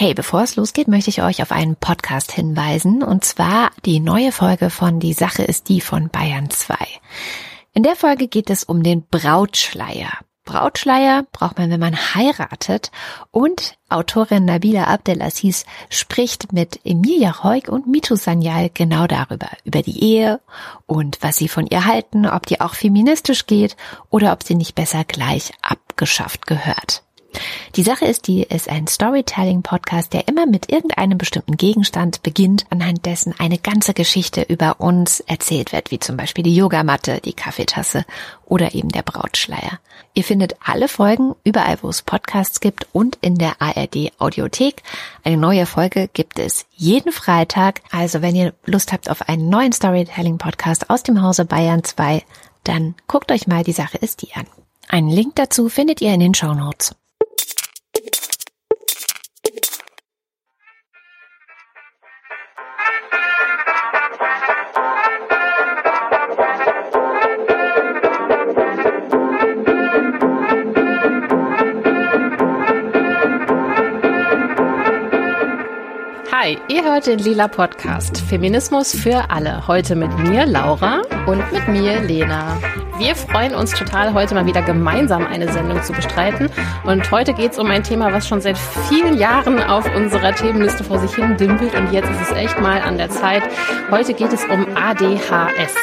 Hey, bevor es losgeht, möchte ich euch auf einen Podcast hinweisen, und zwar die neue Folge von Die Sache ist die von Bayern 2. In der Folge geht es um den Brautschleier. Brautschleier braucht man, wenn man heiratet. Und Autorin Nabila Abdelaziz spricht mit Emilia Heug und Mitu Sanyal genau darüber, über die Ehe und was sie von ihr halten, ob die auch feministisch geht oder ob sie nicht besser gleich abgeschafft gehört. Die Sache ist, die ist ein Storytelling-Podcast, der immer mit irgendeinem bestimmten Gegenstand beginnt, anhand dessen eine ganze Geschichte über uns erzählt wird, wie zum Beispiel die Yogamatte, die Kaffeetasse oder eben der Brautschleier. Ihr findet alle Folgen überall, wo es Podcasts gibt und in der ARD Audiothek. Eine neue Folge gibt es jeden Freitag. Also wenn ihr Lust habt auf einen neuen Storytelling-Podcast aus dem Hause Bayern 2, dann guckt euch mal die Sache ist die an. Einen Link dazu findet ihr in den Show Notes. Hi, ihr hört den Lila Podcast Feminismus für alle. Heute mit mir, Laura. Und mit mir, Lena. Wir freuen uns total, heute mal wieder gemeinsam eine Sendung zu bestreiten. Und heute geht es um ein Thema, was schon seit vielen Jahren auf unserer Themenliste vor sich hin dümpelt. Und jetzt ist es echt mal an der Zeit. Heute geht es um ADHS.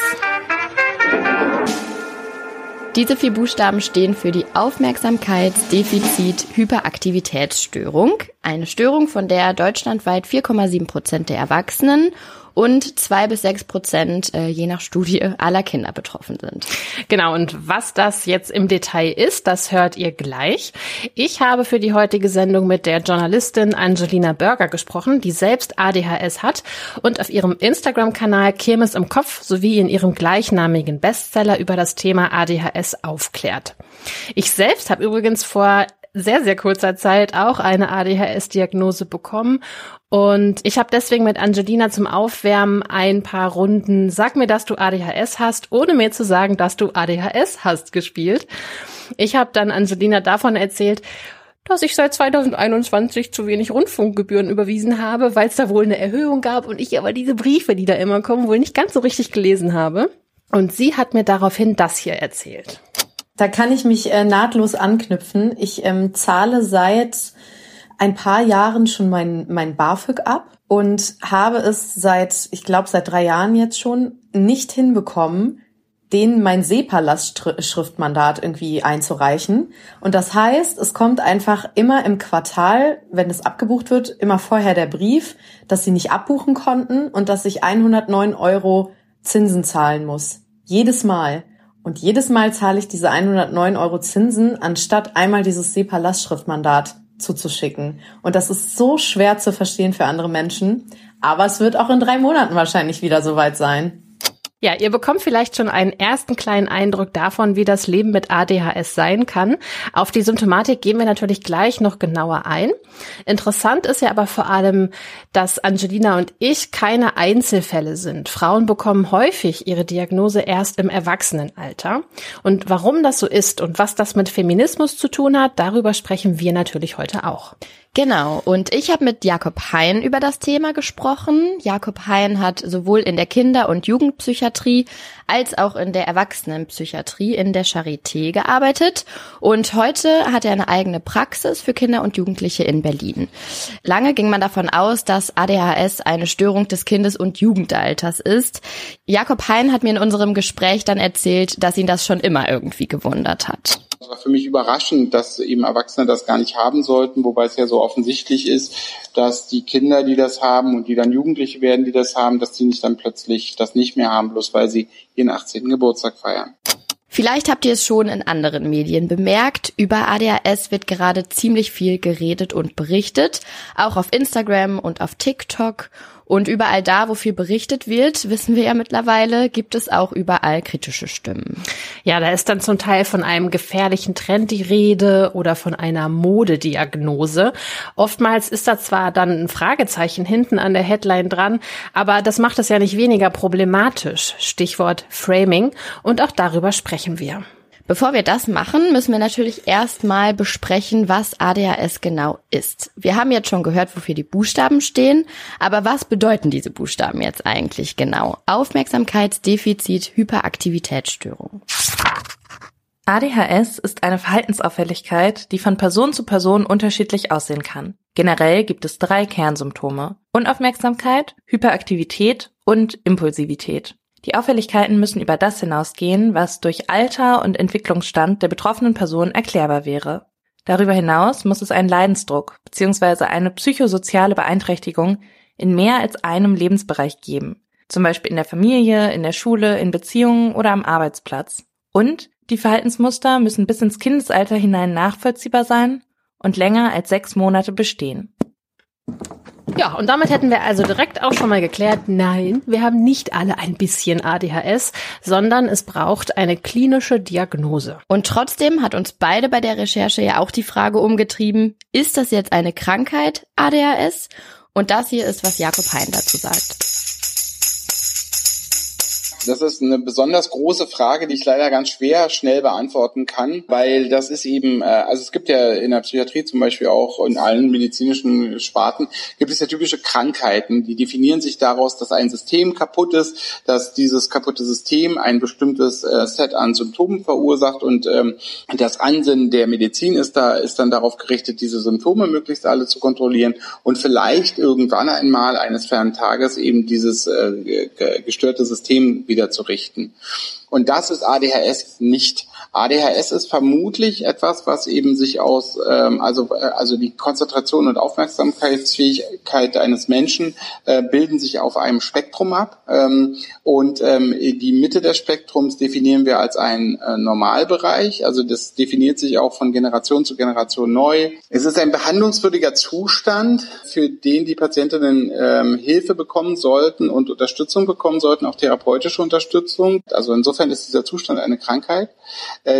Diese vier Buchstaben stehen für die Aufmerksamkeitsdefizit-Hyperaktivitätsstörung, eine Störung, von der deutschlandweit 4,7 Prozent der Erwachsenen und zwei bis sechs Prozent äh, je nach Studie aller Kinder betroffen sind. Genau, und was das jetzt im Detail ist, das hört ihr gleich. Ich habe für die heutige Sendung mit der Journalistin Angelina Berger gesprochen, die selbst ADHS hat und auf ihrem Instagram-Kanal Kirmes im Kopf sowie in ihrem gleichnamigen Bestseller über das Thema ADHS aufklärt. Ich selbst habe übrigens vor sehr, sehr kurzer Zeit auch eine ADHS-Diagnose bekommen. Und ich habe deswegen mit Angelina zum Aufwärmen ein paar Runden Sag mir, dass du ADHS hast, ohne mir zu sagen, dass du ADHS hast, gespielt. Ich habe dann Angelina davon erzählt, dass ich seit 2021 zu wenig Rundfunkgebühren überwiesen habe, weil es da wohl eine Erhöhung gab und ich aber diese Briefe, die da immer kommen, wohl nicht ganz so richtig gelesen habe. Und sie hat mir daraufhin das hier erzählt. Da kann ich mich äh, nahtlos anknüpfen. Ich ähm, zahle seit ein paar Jahren schon mein, mein BAföG ab und habe es seit, ich glaube, seit drei Jahren jetzt schon nicht hinbekommen, den mein SEPA-Lastschriftmandat irgendwie einzureichen. Und das heißt, es kommt einfach immer im Quartal, wenn es abgebucht wird, immer vorher der Brief, dass sie nicht abbuchen konnten und dass ich 109 Euro Zinsen zahlen muss. Jedes Mal. Und jedes Mal zahle ich diese 109 Euro Zinsen, anstatt einmal dieses SEPA-Lastschriftmandat zuzuschicken. Und das ist so schwer zu verstehen für andere Menschen. Aber es wird auch in drei Monaten wahrscheinlich wieder soweit sein. Ja, ihr bekommt vielleicht schon einen ersten kleinen Eindruck davon, wie das Leben mit ADHS sein kann. Auf die Symptomatik gehen wir natürlich gleich noch genauer ein. Interessant ist ja aber vor allem, dass Angelina und ich keine Einzelfälle sind. Frauen bekommen häufig ihre Diagnose erst im Erwachsenenalter. Und warum das so ist und was das mit Feminismus zu tun hat, darüber sprechen wir natürlich heute auch. Genau, und ich habe mit Jakob Hein über das Thema gesprochen. Jakob Hein hat sowohl in der Kinder- und Jugendpsychiatrie als auch in der Erwachsenenpsychiatrie in der Charité gearbeitet und heute hat er eine eigene Praxis für Kinder und Jugendliche in Berlin. Lange ging man davon aus, dass ADHS eine Störung des Kindes- und Jugendalters ist. Jakob Hein hat mir in unserem Gespräch dann erzählt, dass ihn das schon immer irgendwie gewundert hat. War für mich überraschend, dass eben Erwachsene das gar nicht haben sollten, wobei es ja so offensichtlich ist, dass die Kinder, die das haben und die dann Jugendliche werden, die das haben, dass die nicht dann plötzlich das nicht mehr haben, bloß weil sie ihren 18. Geburtstag feiern. Vielleicht habt ihr es schon in anderen Medien bemerkt. Über ADHS wird gerade ziemlich viel geredet und berichtet. Auch auf Instagram und auf TikTok. Und überall da, wo viel berichtet wird, wissen wir ja mittlerweile, gibt es auch überall kritische Stimmen. Ja, da ist dann zum Teil von einem gefährlichen Trend die Rede oder von einer Modediagnose. Oftmals ist da zwar dann ein Fragezeichen hinten an der Headline dran, aber das macht es ja nicht weniger problematisch. Stichwort Framing. Und auch darüber sprechen wir. Bevor wir das machen, müssen wir natürlich erstmal besprechen, was ADHS genau ist. Wir haben jetzt schon gehört, wofür die Buchstaben stehen, aber was bedeuten diese Buchstaben jetzt eigentlich genau? Aufmerksamkeitsdefizit, Hyperaktivitätsstörung. ADHS ist eine Verhaltensauffälligkeit, die von Person zu Person unterschiedlich aussehen kann. Generell gibt es drei Kernsymptome. Unaufmerksamkeit, Hyperaktivität und Impulsivität. Die Auffälligkeiten müssen über das hinausgehen, was durch Alter und Entwicklungsstand der betroffenen Person erklärbar wäre. Darüber hinaus muss es einen Leidensdruck bzw. eine psychosoziale Beeinträchtigung in mehr als einem Lebensbereich geben, zum Beispiel in der Familie, in der Schule, in Beziehungen oder am Arbeitsplatz. Und die Verhaltensmuster müssen bis ins Kindesalter hinein nachvollziehbar sein und länger als sechs Monate bestehen. Ja, und damit hätten wir also direkt auch schon mal geklärt, nein, wir haben nicht alle ein bisschen ADHS, sondern es braucht eine klinische Diagnose. Und trotzdem hat uns beide bei der Recherche ja auch die Frage umgetrieben, ist das jetzt eine Krankheit, ADHS? Und das hier ist, was Jakob Hein dazu sagt. Das ist eine besonders große Frage, die ich leider ganz schwer schnell beantworten kann, weil das ist eben, äh, also es gibt ja in der Psychiatrie zum Beispiel auch in allen medizinischen Sparten gibt es ja typische Krankheiten, die definieren sich daraus, dass ein System kaputt ist, dass dieses kaputte System ein bestimmtes äh, Set an Symptomen verursacht und ähm, das Ansinnen der Medizin ist da ist dann darauf gerichtet, diese Symptome möglichst alle zu kontrollieren und vielleicht irgendwann einmal eines fernen Tages eben dieses äh, gestörte System wieder wieder zu richten. Und das ist ADHS nicht. ADHS ist vermutlich etwas, was eben sich aus, ähm, also, äh, also die Konzentration und Aufmerksamkeitsfähigkeit eines Menschen äh, bilden sich auf einem Spektrum ab. Ähm, und ähm, die Mitte des Spektrums definieren wir als einen äh, Normalbereich. Also das definiert sich auch von Generation zu Generation neu. Es ist ein behandlungswürdiger Zustand, für den die Patientinnen ähm, Hilfe bekommen sollten und Unterstützung bekommen sollten, auch therapeutische Unterstützung. Also insofern ist dieser Zustand eine Krankheit,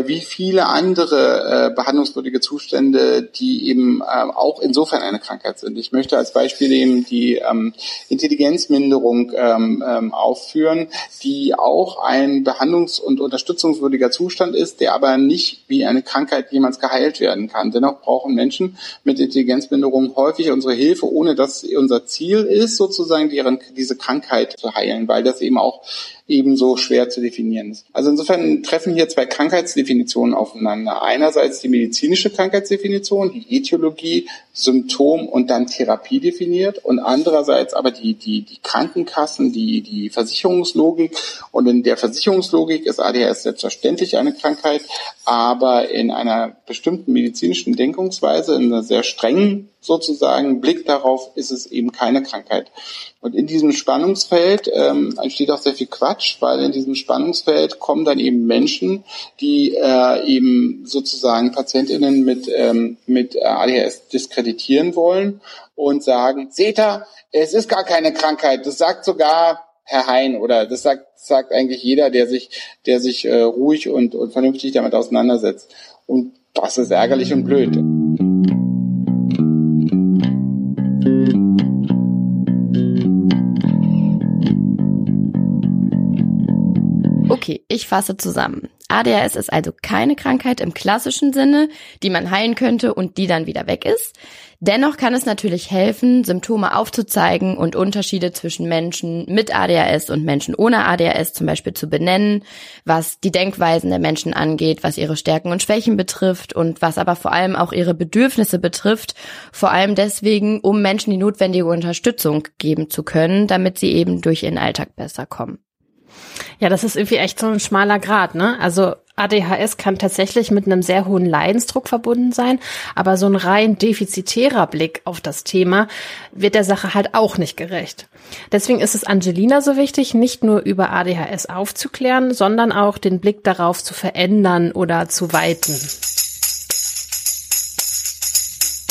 wie viele andere äh, behandlungswürdige Zustände, die eben äh, auch insofern eine Krankheit sind. Ich möchte als Beispiel eben die ähm, Intelligenzminderung ähm, ähm, aufführen, die auch ein behandlungs- und unterstützungswürdiger Zustand ist, der aber nicht wie eine Krankheit jemals geheilt werden kann. Dennoch brauchen Menschen mit Intelligenzminderung häufig unsere Hilfe, ohne dass unser Ziel ist, sozusagen deren, diese Krankheit zu heilen, weil das eben auch ebenso schwer zu definieren ist. Also insofern treffen hier zwei Krankheitsdefinitionen aufeinander. Einerseits die medizinische Krankheitsdefinition, die Etiologie, Symptom und dann Therapie definiert und andererseits aber die, die, die Krankenkassen, die, die Versicherungslogik und in der Versicherungslogik ist ADHS selbstverständlich eine Krankheit, aber in einer bestimmten medizinischen Denkungsweise, in einer sehr strengen sozusagen Blick darauf ist es eben keine Krankheit. Und in diesem Spannungsfeld ähm, entsteht auch sehr viel Quatsch, weil in diesem Spannungsfeld kommen dann eben Menschen, die äh, eben sozusagen Patientinnen mit, ähm, mit ADHS diskreditieren wollen und sagen, ihr, es ist gar keine Krankheit. Das sagt sogar Herr Hein oder das sagt, sagt eigentlich jeder, der sich, der sich äh, ruhig und, und vernünftig damit auseinandersetzt. Und das ist ärgerlich und blöd. Okay, ich fasse zusammen. ADHS ist also keine Krankheit im klassischen Sinne, die man heilen könnte und die dann wieder weg ist. Dennoch kann es natürlich helfen, Symptome aufzuzeigen und Unterschiede zwischen Menschen mit ADHS und Menschen ohne ADHS zum Beispiel zu benennen, was die Denkweisen der Menschen angeht, was ihre Stärken und Schwächen betrifft und was aber vor allem auch ihre Bedürfnisse betrifft. Vor allem deswegen, um Menschen die notwendige Unterstützung geben zu können, damit sie eben durch ihren Alltag besser kommen. Ja, das ist irgendwie echt so ein schmaler Grad, ne? Also ADHS kann tatsächlich mit einem sehr hohen Leidensdruck verbunden sein, aber so ein rein defizitärer Blick auf das Thema wird der Sache halt auch nicht gerecht. Deswegen ist es Angelina so wichtig, nicht nur über ADHS aufzuklären, sondern auch den Blick darauf zu verändern oder zu weiten.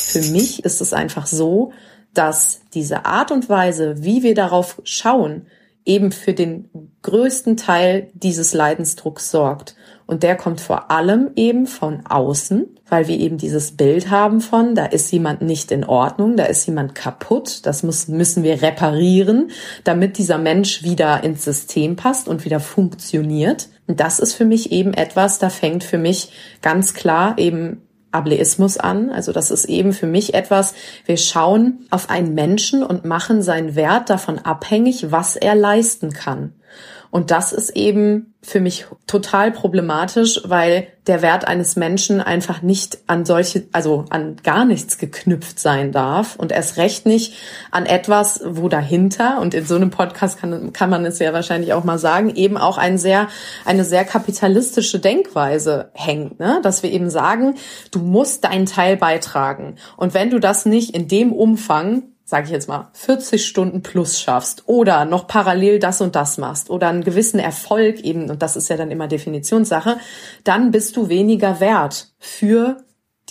Für mich ist es einfach so, dass diese Art und Weise, wie wir darauf schauen, eben für den größten Teil dieses Leidensdrucks sorgt. Und der kommt vor allem eben von außen, weil wir eben dieses Bild haben von, da ist jemand nicht in Ordnung, da ist jemand kaputt, das muss, müssen wir reparieren, damit dieser Mensch wieder ins System passt und wieder funktioniert. Und das ist für mich eben etwas, da fängt für mich ganz klar eben Ableismus an. Also das ist eben für mich etwas, wir schauen auf einen Menschen und machen seinen Wert davon abhängig, was er leisten kann. Und das ist eben für mich total problematisch, weil der Wert eines Menschen einfach nicht an solche, also an gar nichts geknüpft sein darf und erst recht nicht an etwas, wo dahinter, und in so einem Podcast kann, kann man es ja wahrscheinlich auch mal sagen, eben auch ein sehr, eine sehr kapitalistische Denkweise hängt, ne? dass wir eben sagen, du musst deinen Teil beitragen. Und wenn du das nicht in dem Umfang sage ich jetzt mal, 40 Stunden plus schaffst oder noch parallel das und das machst oder einen gewissen Erfolg eben, und das ist ja dann immer Definitionssache, dann bist du weniger wert für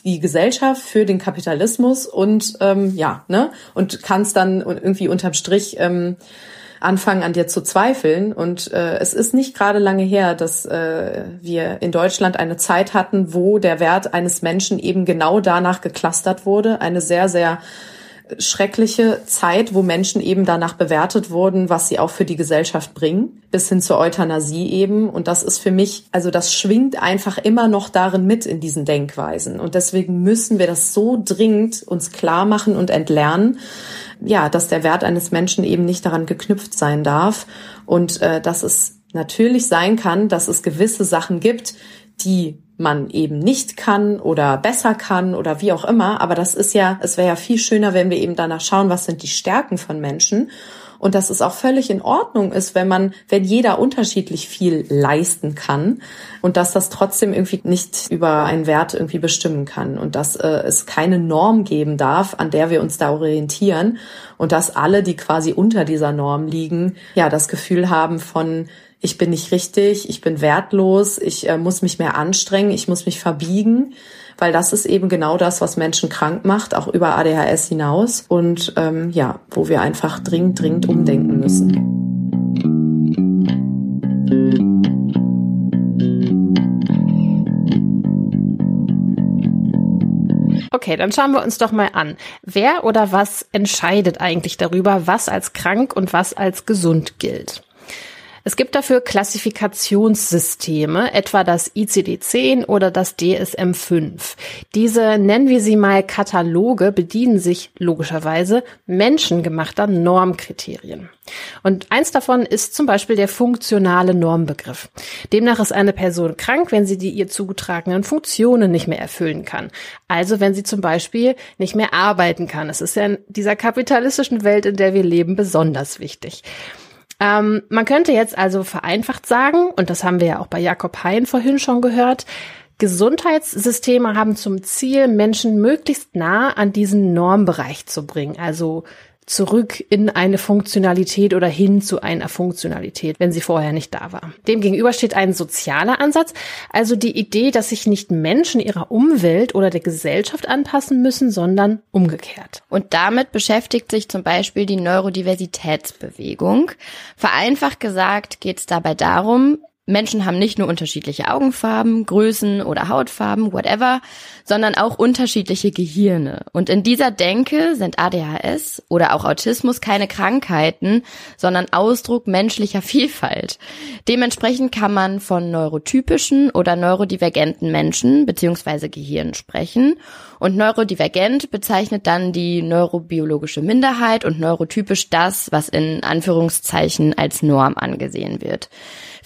die Gesellschaft, für den Kapitalismus und ähm, ja, ne? Und kannst dann irgendwie unterm Strich ähm, anfangen an dir zu zweifeln. Und äh, es ist nicht gerade lange her, dass äh, wir in Deutschland eine Zeit hatten, wo der Wert eines Menschen eben genau danach geklustert wurde. Eine sehr, sehr schreckliche Zeit, wo Menschen eben danach bewertet wurden, was sie auch für die Gesellschaft bringen, bis hin zur Euthanasie eben. Und das ist für mich, also das schwingt einfach immer noch darin mit in diesen Denkweisen. Und deswegen müssen wir das so dringend uns klar machen und entlernen, ja, dass der Wert eines Menschen eben nicht daran geknüpft sein darf und äh, dass es natürlich sein kann, dass es gewisse Sachen gibt, die man eben nicht kann oder besser kann oder wie auch immer. Aber das ist ja, es wäre ja viel schöner, wenn wir eben danach schauen, was sind die Stärken von Menschen. Und dass es auch völlig in Ordnung ist, wenn man, wenn jeder unterschiedlich viel leisten kann und dass das trotzdem irgendwie nicht über einen Wert irgendwie bestimmen kann und dass äh, es keine Norm geben darf, an der wir uns da orientieren und dass alle, die quasi unter dieser Norm liegen, ja, das Gefühl haben von, ich bin nicht richtig, ich bin wertlos, ich äh, muss mich mehr anstrengen, ich muss mich verbiegen, weil das ist eben genau das, was Menschen krank macht, auch über ADHS hinaus und ähm, ja, wo wir einfach dringend, dringend umdenken müssen. Okay, dann schauen wir uns doch mal an. Wer oder was entscheidet eigentlich darüber, was als krank und was als gesund gilt? Es gibt dafür Klassifikationssysteme, etwa das ICD-10 oder das DSM-5. Diese, nennen wir sie mal Kataloge, bedienen sich logischerweise menschengemachter Normkriterien. Und eins davon ist zum Beispiel der funktionale Normbegriff. Demnach ist eine Person krank, wenn sie die ihr zugetragenen Funktionen nicht mehr erfüllen kann. Also wenn sie zum Beispiel nicht mehr arbeiten kann. Es ist ja in dieser kapitalistischen Welt, in der wir leben, besonders wichtig. Ähm, man könnte jetzt also vereinfacht sagen, und das haben wir ja auch bei Jakob Hein vorhin schon gehört, Gesundheitssysteme haben zum Ziel, Menschen möglichst nah an diesen Normbereich zu bringen, also zurück in eine Funktionalität oder hin zu einer Funktionalität, wenn sie vorher nicht da war. Demgegenüber steht ein sozialer Ansatz, also die Idee, dass sich nicht Menschen ihrer Umwelt oder der Gesellschaft anpassen müssen, sondern umgekehrt. Und damit beschäftigt sich zum Beispiel die Neurodiversitätsbewegung. Vereinfacht gesagt geht es dabei darum, Menschen haben nicht nur unterschiedliche Augenfarben, Größen oder Hautfarben, whatever, sondern auch unterschiedliche Gehirne. Und in dieser Denke sind ADHS oder auch Autismus keine Krankheiten, sondern Ausdruck menschlicher Vielfalt. Dementsprechend kann man von neurotypischen oder neurodivergenten Menschen bzw. Gehirnen sprechen. Und neurodivergent bezeichnet dann die neurobiologische Minderheit und neurotypisch das, was in Anführungszeichen als Norm angesehen wird.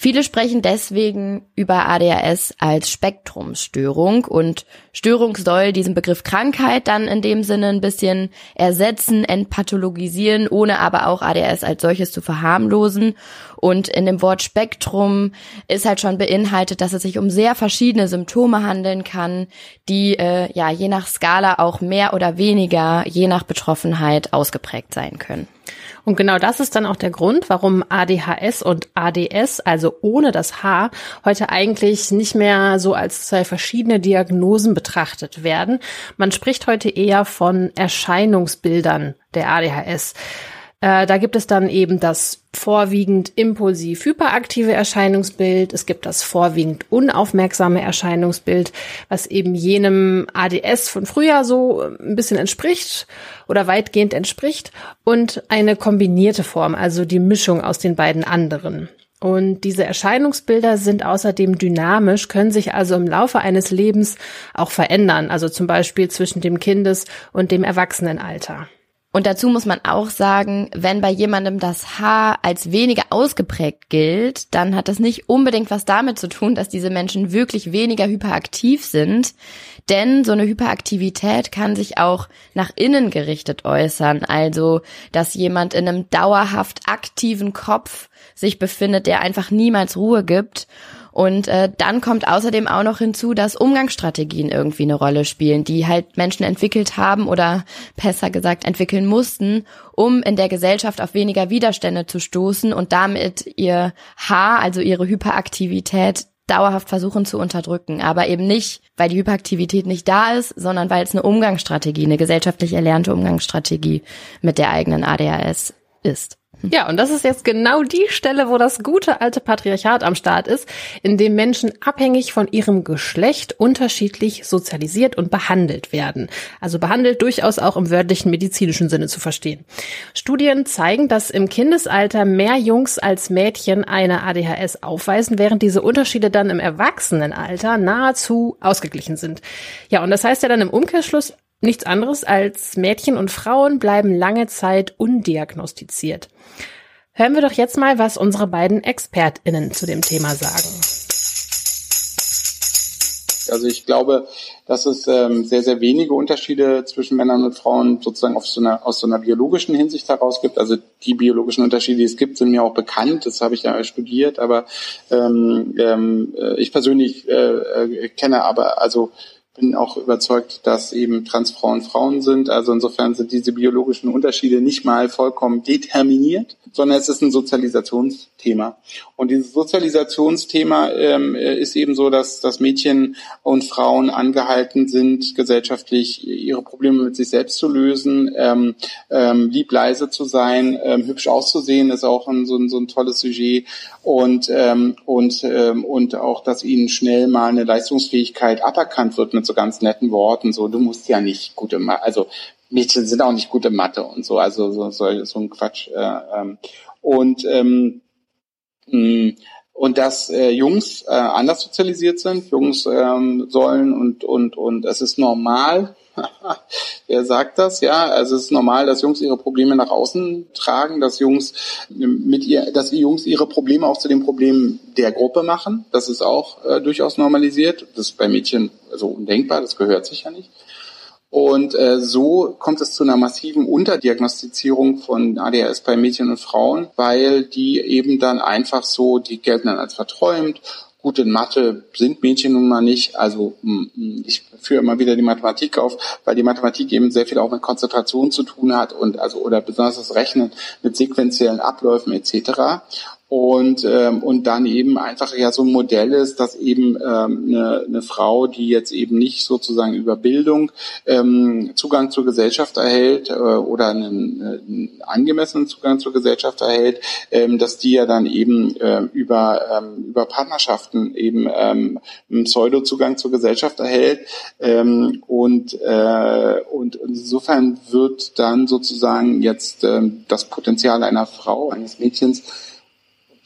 Viele sprechen deswegen über ADHS als Spektrumsstörung und Störung soll diesen Begriff Krankheit dann in dem Sinne ein bisschen ersetzen, entpathologisieren, ohne aber auch ADHS als solches zu verharmlosen. Und in dem Wort Spektrum ist halt schon beinhaltet, dass es sich um sehr verschiedene Symptome handeln kann, die äh, ja je nach Skala auch mehr oder weniger, je nach Betroffenheit ausgeprägt sein können. Und genau das ist dann auch der Grund, warum ADHS und ADS, also ohne das H, heute eigentlich nicht mehr so als zwei verschiedene Diagnosen betrachtet werden. Man spricht heute eher von Erscheinungsbildern der ADHS. Äh, da gibt es dann eben das vorwiegend impulsiv hyperaktive Erscheinungsbild. Es gibt das vorwiegend unaufmerksame Erscheinungsbild, was eben jenem ADS von früher so ein bisschen entspricht oder weitgehend entspricht und eine kombinierte Form, also die Mischung aus den beiden anderen. Und diese Erscheinungsbilder sind außerdem dynamisch, können sich also im Laufe eines Lebens auch verändern, also zum Beispiel zwischen dem Kindes- und dem Erwachsenenalter. Und dazu muss man auch sagen, wenn bei jemandem das Haar als weniger ausgeprägt gilt, dann hat das nicht unbedingt was damit zu tun, dass diese Menschen wirklich weniger hyperaktiv sind. Denn so eine Hyperaktivität kann sich auch nach innen gerichtet äußern. Also, dass jemand in einem dauerhaft aktiven Kopf sich befindet, der einfach niemals Ruhe gibt und äh, dann kommt außerdem auch noch hinzu, dass Umgangsstrategien irgendwie eine Rolle spielen, die halt Menschen entwickelt haben oder besser gesagt entwickeln mussten, um in der Gesellschaft auf weniger Widerstände zu stoßen und damit ihr Haar, also ihre Hyperaktivität dauerhaft versuchen zu unterdrücken, aber eben nicht, weil die Hyperaktivität nicht da ist, sondern weil es eine Umgangsstrategie, eine gesellschaftlich erlernte Umgangsstrategie mit der eigenen ADHS ist. Ja, und das ist jetzt genau die Stelle, wo das gute alte Patriarchat am Start ist, in dem Menschen abhängig von ihrem Geschlecht unterschiedlich sozialisiert und behandelt werden. Also behandelt durchaus auch im wörtlichen medizinischen Sinne zu verstehen. Studien zeigen, dass im Kindesalter mehr Jungs als Mädchen eine ADHS aufweisen, während diese Unterschiede dann im Erwachsenenalter nahezu ausgeglichen sind. Ja, und das heißt ja dann im Umkehrschluss Nichts anderes als Mädchen und Frauen bleiben lange Zeit undiagnostiziert. Hören wir doch jetzt mal, was unsere beiden ExpertInnen zu dem Thema sagen. Also ich glaube, dass es ähm, sehr, sehr wenige Unterschiede zwischen Männern und Frauen sozusagen auf so einer, aus so einer biologischen Hinsicht heraus gibt. Also die biologischen Unterschiede, die es gibt, sind mir auch bekannt. Das habe ich ja studiert. Aber ähm, ähm, äh, ich persönlich äh, äh, kenne aber also bin auch überzeugt, dass eben Transfrauen Frauen sind. Also insofern sind diese biologischen Unterschiede nicht mal vollkommen determiniert, sondern es ist ein Sozialisationsthema. Und dieses Sozialisationsthema ähm, ist eben so, dass, dass Mädchen und Frauen angehalten sind, gesellschaftlich ihre Probleme mit sich selbst zu lösen, ähm, ähm, lieb leise zu sein, ähm, hübsch auszusehen, ist auch ein, so, ein, so ein tolles Sujet und ähm, und ähm, und auch, dass ihnen schnell mal eine Leistungsfähigkeit aberkannt wird mit so ganz netten Worten, so du musst ja nicht gut im also Mädchen sind auch nicht gut in Mathe und so, also so, so, so ein Quatsch. Äh, ähm, und ähm, und dass äh, Jungs äh, anders sozialisiert sind. Jungs ähm, sollen und und und es ist normal, Wer sagt das? Ja, also es ist normal, dass Jungs ihre Probleme nach außen tragen, dass Jungs mit ihr, dass die Jungs ihre Probleme auch zu den Problemen der Gruppe machen. Das ist auch äh, durchaus normalisiert. Das ist bei Mädchen so undenkbar. Das gehört sich ja nicht. Und äh, so kommt es zu einer massiven Unterdiagnostizierung von ADHS bei Mädchen und Frauen, weil die eben dann einfach so, die gelten dann als verträumt Gut, in Mathe sind Mädchen nun mal nicht. Also ich führe immer wieder die Mathematik auf, weil die Mathematik eben sehr viel auch mit Konzentration zu tun hat und also oder besonders das Rechnen mit sequenziellen Abläufen etc und ähm, und dann eben einfach ja so ein Modell ist, dass eben ähm, eine, eine Frau, die jetzt eben nicht sozusagen über Bildung ähm, Zugang zur Gesellschaft erhält äh, oder einen, einen angemessenen Zugang zur Gesellschaft erhält, ähm, dass die ja dann eben äh, über ähm, über Partnerschaften eben ähm, einen Pseudo-Zugang zur Gesellschaft erhält. Ähm, und äh, und insofern wird dann sozusagen jetzt ähm, das Potenzial einer Frau eines Mädchens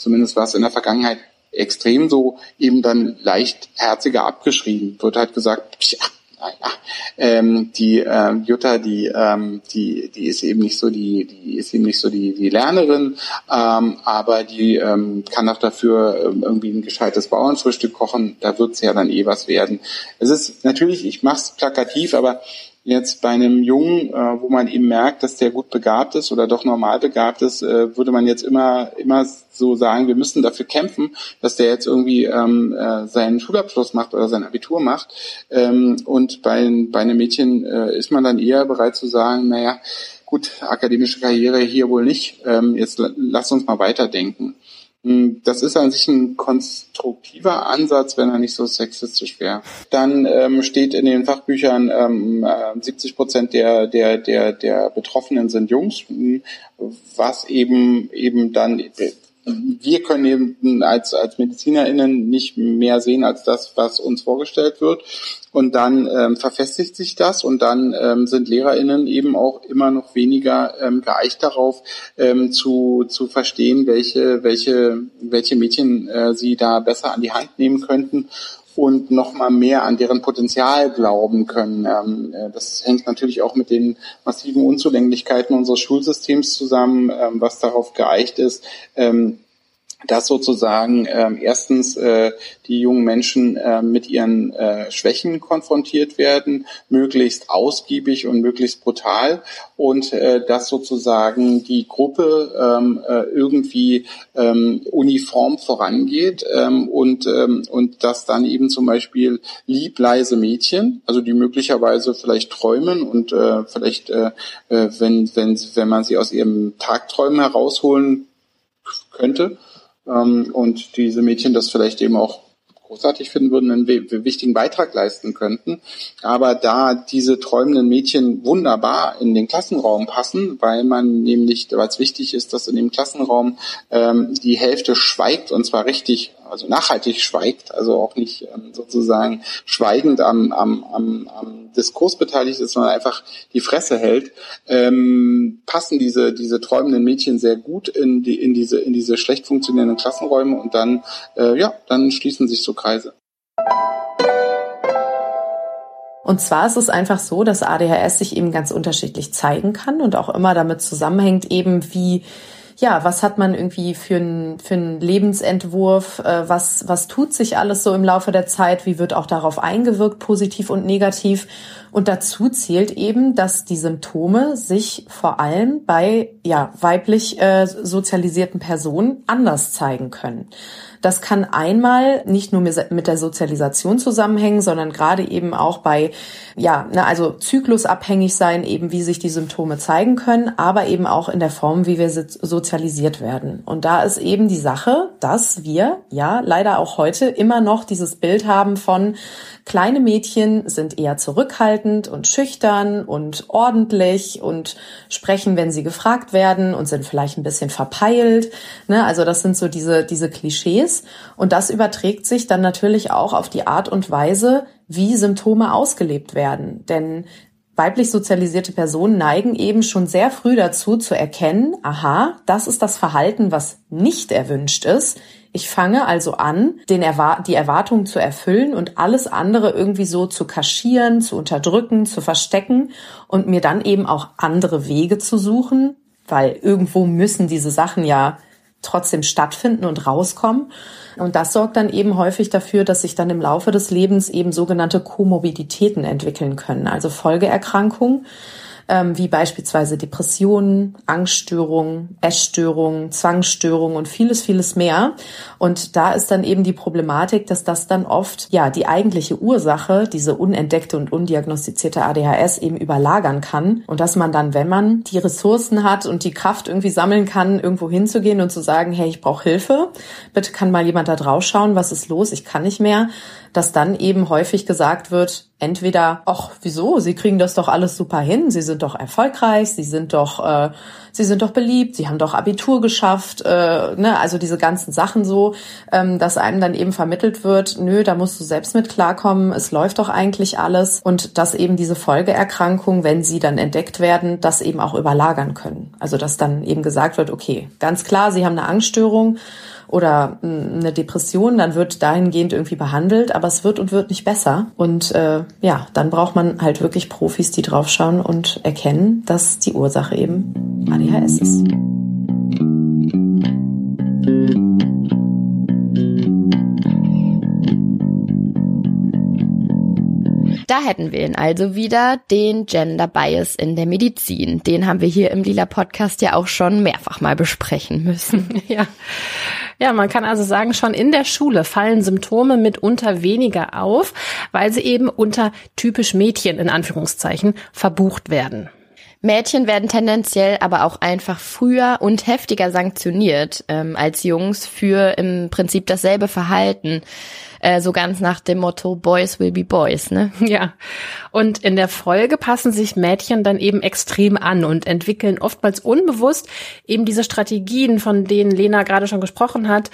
zumindest war es in der Vergangenheit extrem so, eben dann leichtherziger abgeschrieben. Wird halt gesagt, pja, naja, ähm, die äh, Jutta, die, ähm, die, die ist eben nicht so die, die ist eben nicht so die, die Lernerin, ähm, aber die ähm, kann auch dafür ähm, irgendwie ein gescheites Bauernfrühstück kochen. Da wird's ja dann eh was werden. Es ist natürlich, ich mach's plakativ, aber Jetzt bei einem Jungen, äh, wo man eben merkt, dass der gut begabt ist oder doch normal begabt ist, äh, würde man jetzt immer immer so sagen, wir müssen dafür kämpfen, dass der jetzt irgendwie ähm, äh, seinen Schulabschluss macht oder sein Abitur macht. Ähm, und bei, bei einem Mädchen äh, ist man dann eher bereit zu sagen, naja, gut, akademische Karriere hier wohl nicht. Ähm, jetzt lass uns mal weiterdenken. Hm, das ist an sich ein konstruktiver Ansatz, wenn er nicht so sexistisch wäre. Dann ähm, steht in den Fachbüchern, ähm, 70 äh, Prozent der, der, der, der Betroffenen sind Jungs, hm, was eben, eben dann wir können eben als, als MedizinerInnen nicht mehr sehen als das, was uns vorgestellt wird. Und dann ähm, verfestigt sich das und dann ähm, sind LehrerInnen eben auch immer noch weniger ähm, geeicht darauf, ähm, zu, zu verstehen, welche, welche, welche Mädchen äh, sie da besser an die Hand nehmen könnten und noch mal mehr an deren Potenzial glauben können. Ähm, äh, das hängt natürlich auch mit den massiven Unzulänglichkeiten unseres Schulsystems zusammen, ähm, was darauf geeicht ist, ähm, dass sozusagen ähm, erstens äh, die jungen Menschen äh, mit ihren äh, Schwächen konfrontiert werden, möglichst ausgiebig und möglichst brutal und äh, dass sozusagen die Gruppe ähm, äh, irgendwie ähm, uniform vorangeht ähm, und ähm, und dass dann eben zum Beispiel liebleise Mädchen, also die möglicherweise vielleicht träumen und äh, vielleicht äh, äh wenn wenn wenn man sie aus ihrem Tagträumen herausholen könnte, ähm, und diese Mädchen das vielleicht eben auch großartig finden würden, einen wichtigen Beitrag leisten könnten. Aber da diese träumenden Mädchen wunderbar in den Klassenraum passen, weil man nämlich, weil es wichtig ist, dass in dem Klassenraum ähm, die Hälfte schweigt und zwar richtig also nachhaltig schweigt, also auch nicht ähm, sozusagen schweigend am, am, am, am Diskurs beteiligt ist, sondern einfach die Fresse hält, ähm, passen diese, diese träumenden Mädchen sehr gut in, die, in, diese, in diese schlecht funktionierenden Klassenräume und dann, äh, ja, dann schließen sich so Kreise. Und zwar ist es einfach so, dass ADHS sich eben ganz unterschiedlich zeigen kann und auch immer damit zusammenhängt eben, wie ja, was hat man irgendwie für einen für einen Lebensentwurf, äh, was, was tut sich alles so im Laufe der Zeit, wie wird auch darauf eingewirkt, positiv und negativ. Und dazu zählt eben, dass die Symptome sich vor allem bei ja, weiblich äh, sozialisierten Personen anders zeigen können. Das kann einmal nicht nur mit der Sozialisation zusammenhängen, sondern gerade eben auch bei, ja, ne, also zyklusabhängig sein, eben wie sich die Symptome zeigen können, aber eben auch in der Form, wie wir sozialisiert werden. Und da ist eben die Sache, dass wir, ja, leider auch heute immer noch dieses Bild haben von, Kleine Mädchen sind eher zurückhaltend und schüchtern und ordentlich und sprechen, wenn sie gefragt werden und sind vielleicht ein bisschen verpeilt. Ne? Also das sind so diese, diese Klischees. Und das überträgt sich dann natürlich auch auf die Art und Weise, wie Symptome ausgelebt werden. Denn weiblich sozialisierte Personen neigen eben schon sehr früh dazu zu erkennen, aha, das ist das Verhalten, was nicht erwünscht ist. Ich fange also an, den Erwar die Erwartungen zu erfüllen und alles andere irgendwie so zu kaschieren, zu unterdrücken, zu verstecken und mir dann eben auch andere Wege zu suchen, weil irgendwo müssen diese Sachen ja trotzdem stattfinden und rauskommen. Und das sorgt dann eben häufig dafür, dass sich dann im Laufe des Lebens eben sogenannte Komorbiditäten entwickeln können, also Folgeerkrankungen ähm, wie beispielsweise Depressionen, Angststörungen, Essstörungen, Zwangsstörungen und vieles, vieles mehr. Und da ist dann eben die Problematik, dass das dann oft ja die eigentliche Ursache, diese unentdeckte und undiagnostizierte ADHS eben überlagern kann. Und dass man dann, wenn man die Ressourcen hat und die Kraft irgendwie sammeln kann, irgendwo hinzugehen und zu sagen, hey, ich brauche Hilfe, bitte kann mal jemand da drauf schauen, was ist los, ich kann nicht mehr, dass dann eben häufig gesagt wird, entweder, ach, wieso, Sie kriegen das doch alles super hin, Sie sind doch erfolgreich, Sie sind doch, äh, Sie sind doch beliebt, Sie haben doch Abitur geschafft, äh, ne, also diese ganzen Sachen so, ähm, dass einem dann eben vermittelt wird, nö, da musst du selbst mit klarkommen, es läuft doch eigentlich alles. Und dass eben diese Folgeerkrankungen, wenn sie dann entdeckt werden, das eben auch überlagern können. Also dass dann eben gesagt wird, okay, ganz klar, Sie haben eine Angststörung, oder eine Depression, dann wird dahingehend irgendwie behandelt, aber es wird und wird nicht besser. Und äh, ja, dann braucht man halt wirklich Profis, die draufschauen und erkennen, dass die Ursache eben ADHS ist. Da hätten wir ihn also wieder, den Gender Bias in der Medizin. Den haben wir hier im Lila Podcast ja auch schon mehrfach mal besprechen müssen. ja. Ja, man kann also sagen, schon in der Schule fallen Symptome mitunter weniger auf, weil sie eben unter typisch Mädchen in Anführungszeichen verbucht werden. Mädchen werden tendenziell aber auch einfach früher und heftiger sanktioniert ähm, als Jungs für im Prinzip dasselbe Verhalten. Äh, so ganz nach dem Motto Boys will be Boys, ne? Ja. Und in der Folge passen sich Mädchen dann eben extrem an und entwickeln oftmals unbewusst eben diese Strategien, von denen Lena gerade schon gesprochen hat,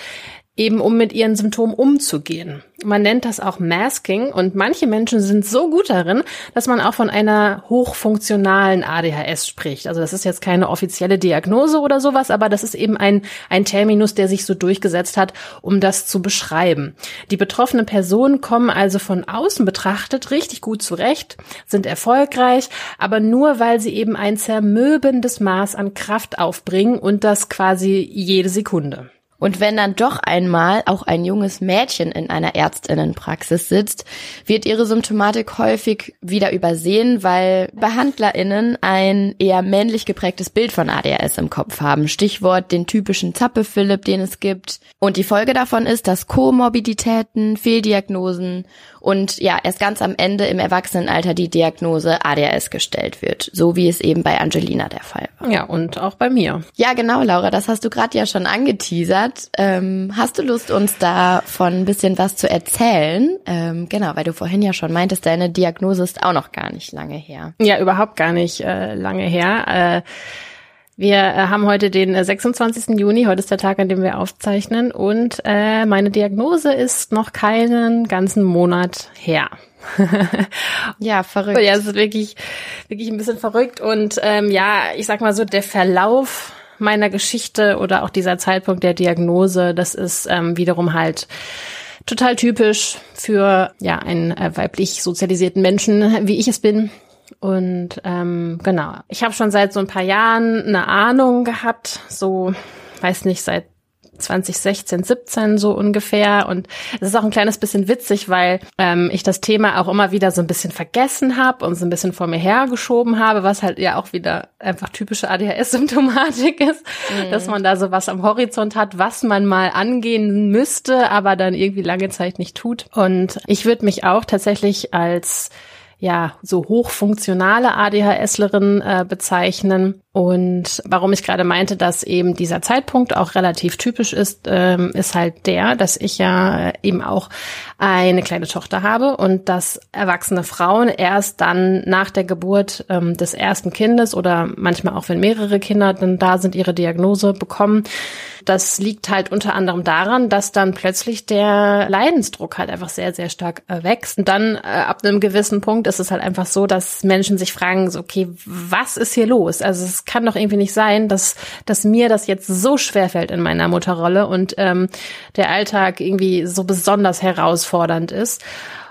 eben um mit ihren Symptomen umzugehen. Man nennt das auch Masking und manche Menschen sind so gut darin, dass man auch von einer hochfunktionalen ADHS spricht. Also das ist jetzt keine offizielle Diagnose oder sowas, aber das ist eben ein, ein Terminus, der sich so durchgesetzt hat, um das zu beschreiben. Die betroffenen Personen kommen also von außen betrachtet richtig gut zurecht, sind erfolgreich, aber nur weil sie eben ein zermürbendes Maß an Kraft aufbringen und das quasi jede Sekunde. Und wenn dann doch einmal auch ein junges Mädchen in einer Ärztinnenpraxis sitzt, wird ihre Symptomatik häufig wieder übersehen, weil Behandlerinnen ein eher männlich geprägtes Bild von ADHS im Kopf haben. Stichwort den typischen Zappe-Philipp, den es gibt. Und die Folge davon ist, dass Komorbiditäten, Fehldiagnosen und ja, erst ganz am Ende im Erwachsenenalter die Diagnose ADHS gestellt wird, so wie es eben bei Angelina der Fall war. Ja, und auch bei mir. Ja, genau, Laura, das hast du gerade ja schon angeteasert. Ähm, hast du Lust, uns davon ein bisschen was zu erzählen? Ähm, genau, weil du vorhin ja schon meintest, deine Diagnose ist auch noch gar nicht lange her. Ja, überhaupt gar nicht äh, lange her. Äh, wir äh, haben heute den 26. Äh, Juni, heute ist der Tag, an dem wir aufzeichnen und äh, meine Diagnose ist noch keinen ganzen Monat her. ja, verrückt. Ja, es ist wirklich, wirklich ein bisschen verrückt und ähm, ja, ich sag mal so, der Verlauf meiner Geschichte oder auch dieser Zeitpunkt der Diagnose, das ist ähm, wiederum halt total typisch für ja einen äh, weiblich sozialisierten Menschen, wie ich es bin. Und ähm, genau, ich habe schon seit so ein paar Jahren eine Ahnung gehabt, so, weiß nicht, seit 2016, 17 so ungefähr. Und es ist auch ein kleines bisschen witzig, weil ähm, ich das Thema auch immer wieder so ein bisschen vergessen habe und so ein bisschen vor mir hergeschoben habe, was halt ja auch wieder einfach typische ADHS-Symptomatik ist, mhm. dass man da so was am Horizont hat, was man mal angehen müsste, aber dann irgendwie lange Zeit nicht tut. Und ich würde mich auch tatsächlich als ja so hochfunktionale ADHSlerin äh, bezeichnen. Und warum ich gerade meinte, dass eben dieser Zeitpunkt auch relativ typisch ist, ähm, ist halt der, dass ich ja eben auch eine kleine Tochter habe und dass erwachsene Frauen erst dann nach der Geburt ähm, des ersten Kindes oder manchmal auch wenn mehrere Kinder dann da sind, ihre Diagnose bekommen. Das liegt halt unter anderem daran, dass dann plötzlich der Leidensdruck halt einfach sehr, sehr stark äh, wächst. Und dann äh, ab einem gewissen Punkt ist es halt einfach so, dass Menschen sich fragen, so, okay, was ist hier los? Also es kann doch irgendwie nicht sein, dass, dass mir das jetzt so schwer fällt in meiner Mutterrolle und ähm, der Alltag irgendwie so besonders herausfordernd ist.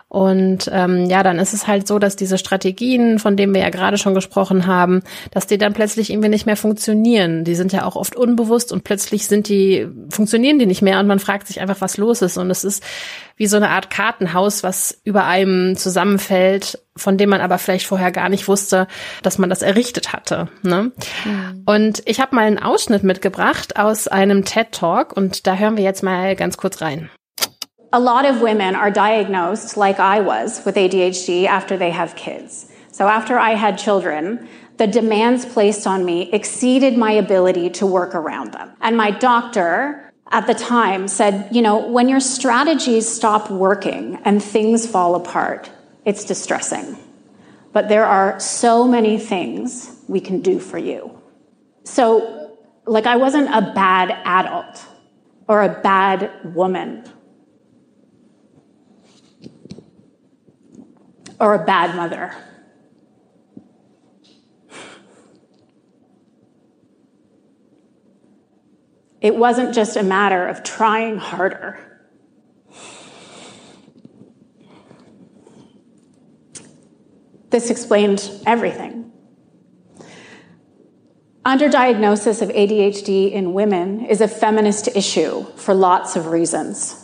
Und ähm, ja, dann ist es halt so, dass diese Strategien, von denen wir ja gerade schon gesprochen haben, dass die dann plötzlich irgendwie nicht mehr funktionieren. Die sind ja auch oft unbewusst und plötzlich sind die, funktionieren die nicht mehr und man fragt sich einfach, was los ist. Und es ist wie so eine Art Kartenhaus, was über einem zusammenfällt, von dem man aber vielleicht vorher gar nicht wusste, dass man das errichtet hatte. Ne? Mhm. Und ich habe mal einen Ausschnitt mitgebracht aus einem TED Talk und da hören wir jetzt mal ganz kurz rein. A lot of women are diagnosed, like I was, with ADHD after they have kids. So after I had children, the demands placed on me exceeded my ability to work around them. And my doctor at the time said, you know, when your strategies stop working and things fall apart, it's distressing. But there are so many things we can do for you. So, like, I wasn't a bad adult or a bad woman or a bad mother. It wasn't just a matter of trying harder. This explained everything. Underdiagnosis of ADHD in women is a feminist issue for lots of reasons.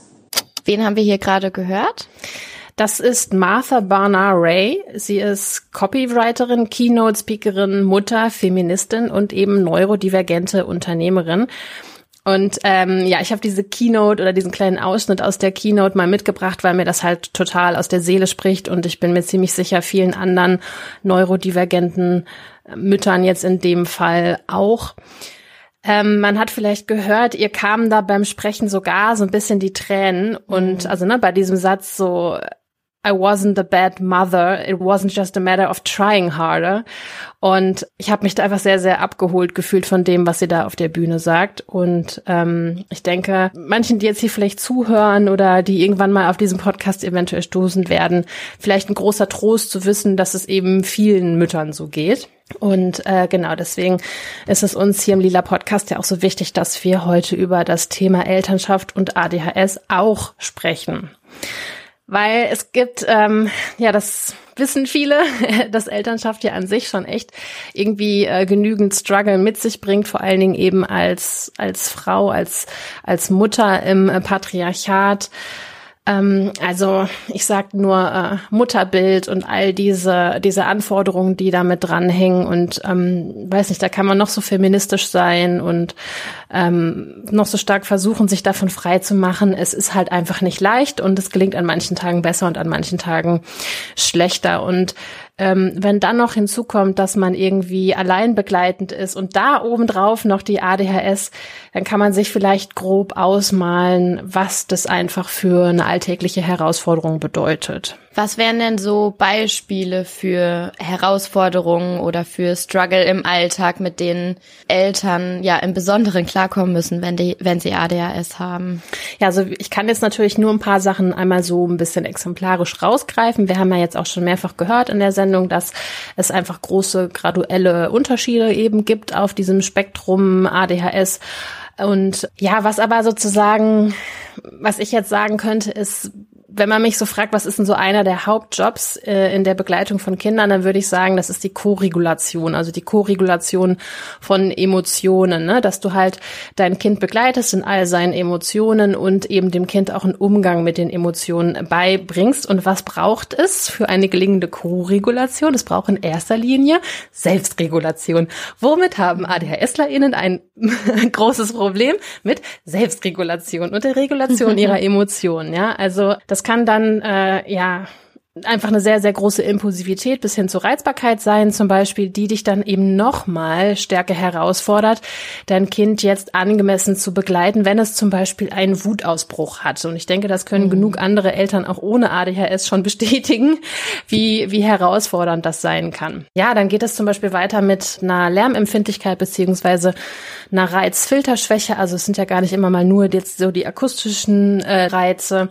Wen haben wir hier gerade gehört? Das ist Martha Barnard Ray. Sie ist Copywriterin, Keynote-Speakerin, Mutter, Feministin und eben neurodivergente Unternehmerin. Und ähm, ja, ich habe diese Keynote oder diesen kleinen Ausschnitt aus der Keynote mal mitgebracht, weil mir das halt total aus der Seele spricht und ich bin mir ziemlich sicher vielen anderen neurodivergenten Müttern jetzt in dem Fall auch. Ähm, man hat vielleicht gehört, ihr kamen da beim Sprechen sogar so ein bisschen die Tränen und mhm. also ne, bei diesem Satz so I wasn't a bad mother. It wasn't just a matter of trying harder. Und ich habe mich da einfach sehr, sehr abgeholt gefühlt von dem, was sie da auf der Bühne sagt. Und ähm, ich denke, manchen, die jetzt hier vielleicht zuhören oder die irgendwann mal auf diesem Podcast eventuell stoßen werden, vielleicht ein großer Trost zu wissen, dass es eben vielen Müttern so geht. Und äh, genau deswegen ist es uns hier im Lila Podcast ja auch so wichtig, dass wir heute über das Thema Elternschaft und ADHS auch sprechen. Weil es gibt, ähm, ja, das wissen viele, dass Elternschaft ja an sich schon echt irgendwie äh, genügend Struggle mit sich bringt, vor allen Dingen eben als, als Frau, als, als Mutter im äh, Patriarchat. Ähm, also ich sag nur äh, Mutterbild und all diese diese Anforderungen, die damit dranhängen und ähm, weiß nicht, da kann man noch so feministisch sein und ähm, noch so stark versuchen, sich davon frei zu machen. Es ist halt einfach nicht leicht und es gelingt an manchen Tagen besser und an manchen Tagen schlechter und ähm, wenn dann noch hinzukommt, dass man irgendwie allein begleitend ist und da obendrauf noch die ADHS, dann kann man sich vielleicht grob ausmalen, was das einfach für eine alltägliche Herausforderung bedeutet. Was wären denn so Beispiele für Herausforderungen oder für Struggle im Alltag, mit denen Eltern ja im Besonderen klarkommen müssen, wenn die, wenn sie ADHS haben? Ja, also ich kann jetzt natürlich nur ein paar Sachen einmal so ein bisschen exemplarisch rausgreifen. Wir haben ja jetzt auch schon mehrfach gehört in der Sendung, dass es einfach große graduelle Unterschiede eben gibt auf diesem Spektrum ADHS. Und ja, was aber sozusagen, was ich jetzt sagen könnte, ist, wenn man mich so fragt, was ist denn so einer der Hauptjobs äh, in der Begleitung von Kindern, dann würde ich sagen, das ist die Co-Regulation, also die Co-Regulation von Emotionen, ne? dass du halt dein Kind begleitest in all seinen Emotionen und eben dem Kind auch einen Umgang mit den Emotionen beibringst. Und was braucht es für eine gelingende Co-Regulation? Es braucht in erster Linie Selbstregulation. Womit haben ADHSlerInnen ein großes Problem? Mit Selbstregulation und der Regulation ihrer Emotionen. Ja, also das kann dann äh, ja einfach eine sehr, sehr große Impulsivität bis hin zur Reizbarkeit sein, zum Beispiel, die dich dann eben nochmal stärker herausfordert, dein Kind jetzt angemessen zu begleiten, wenn es zum Beispiel einen Wutausbruch hat. Und ich denke, das können mhm. genug andere Eltern auch ohne ADHS schon bestätigen, wie, wie herausfordernd das sein kann. Ja, dann geht es zum Beispiel weiter mit einer Lärmempfindlichkeit beziehungsweise einer Reizfilterschwäche. Also es sind ja gar nicht immer mal nur jetzt so die akustischen äh, Reize.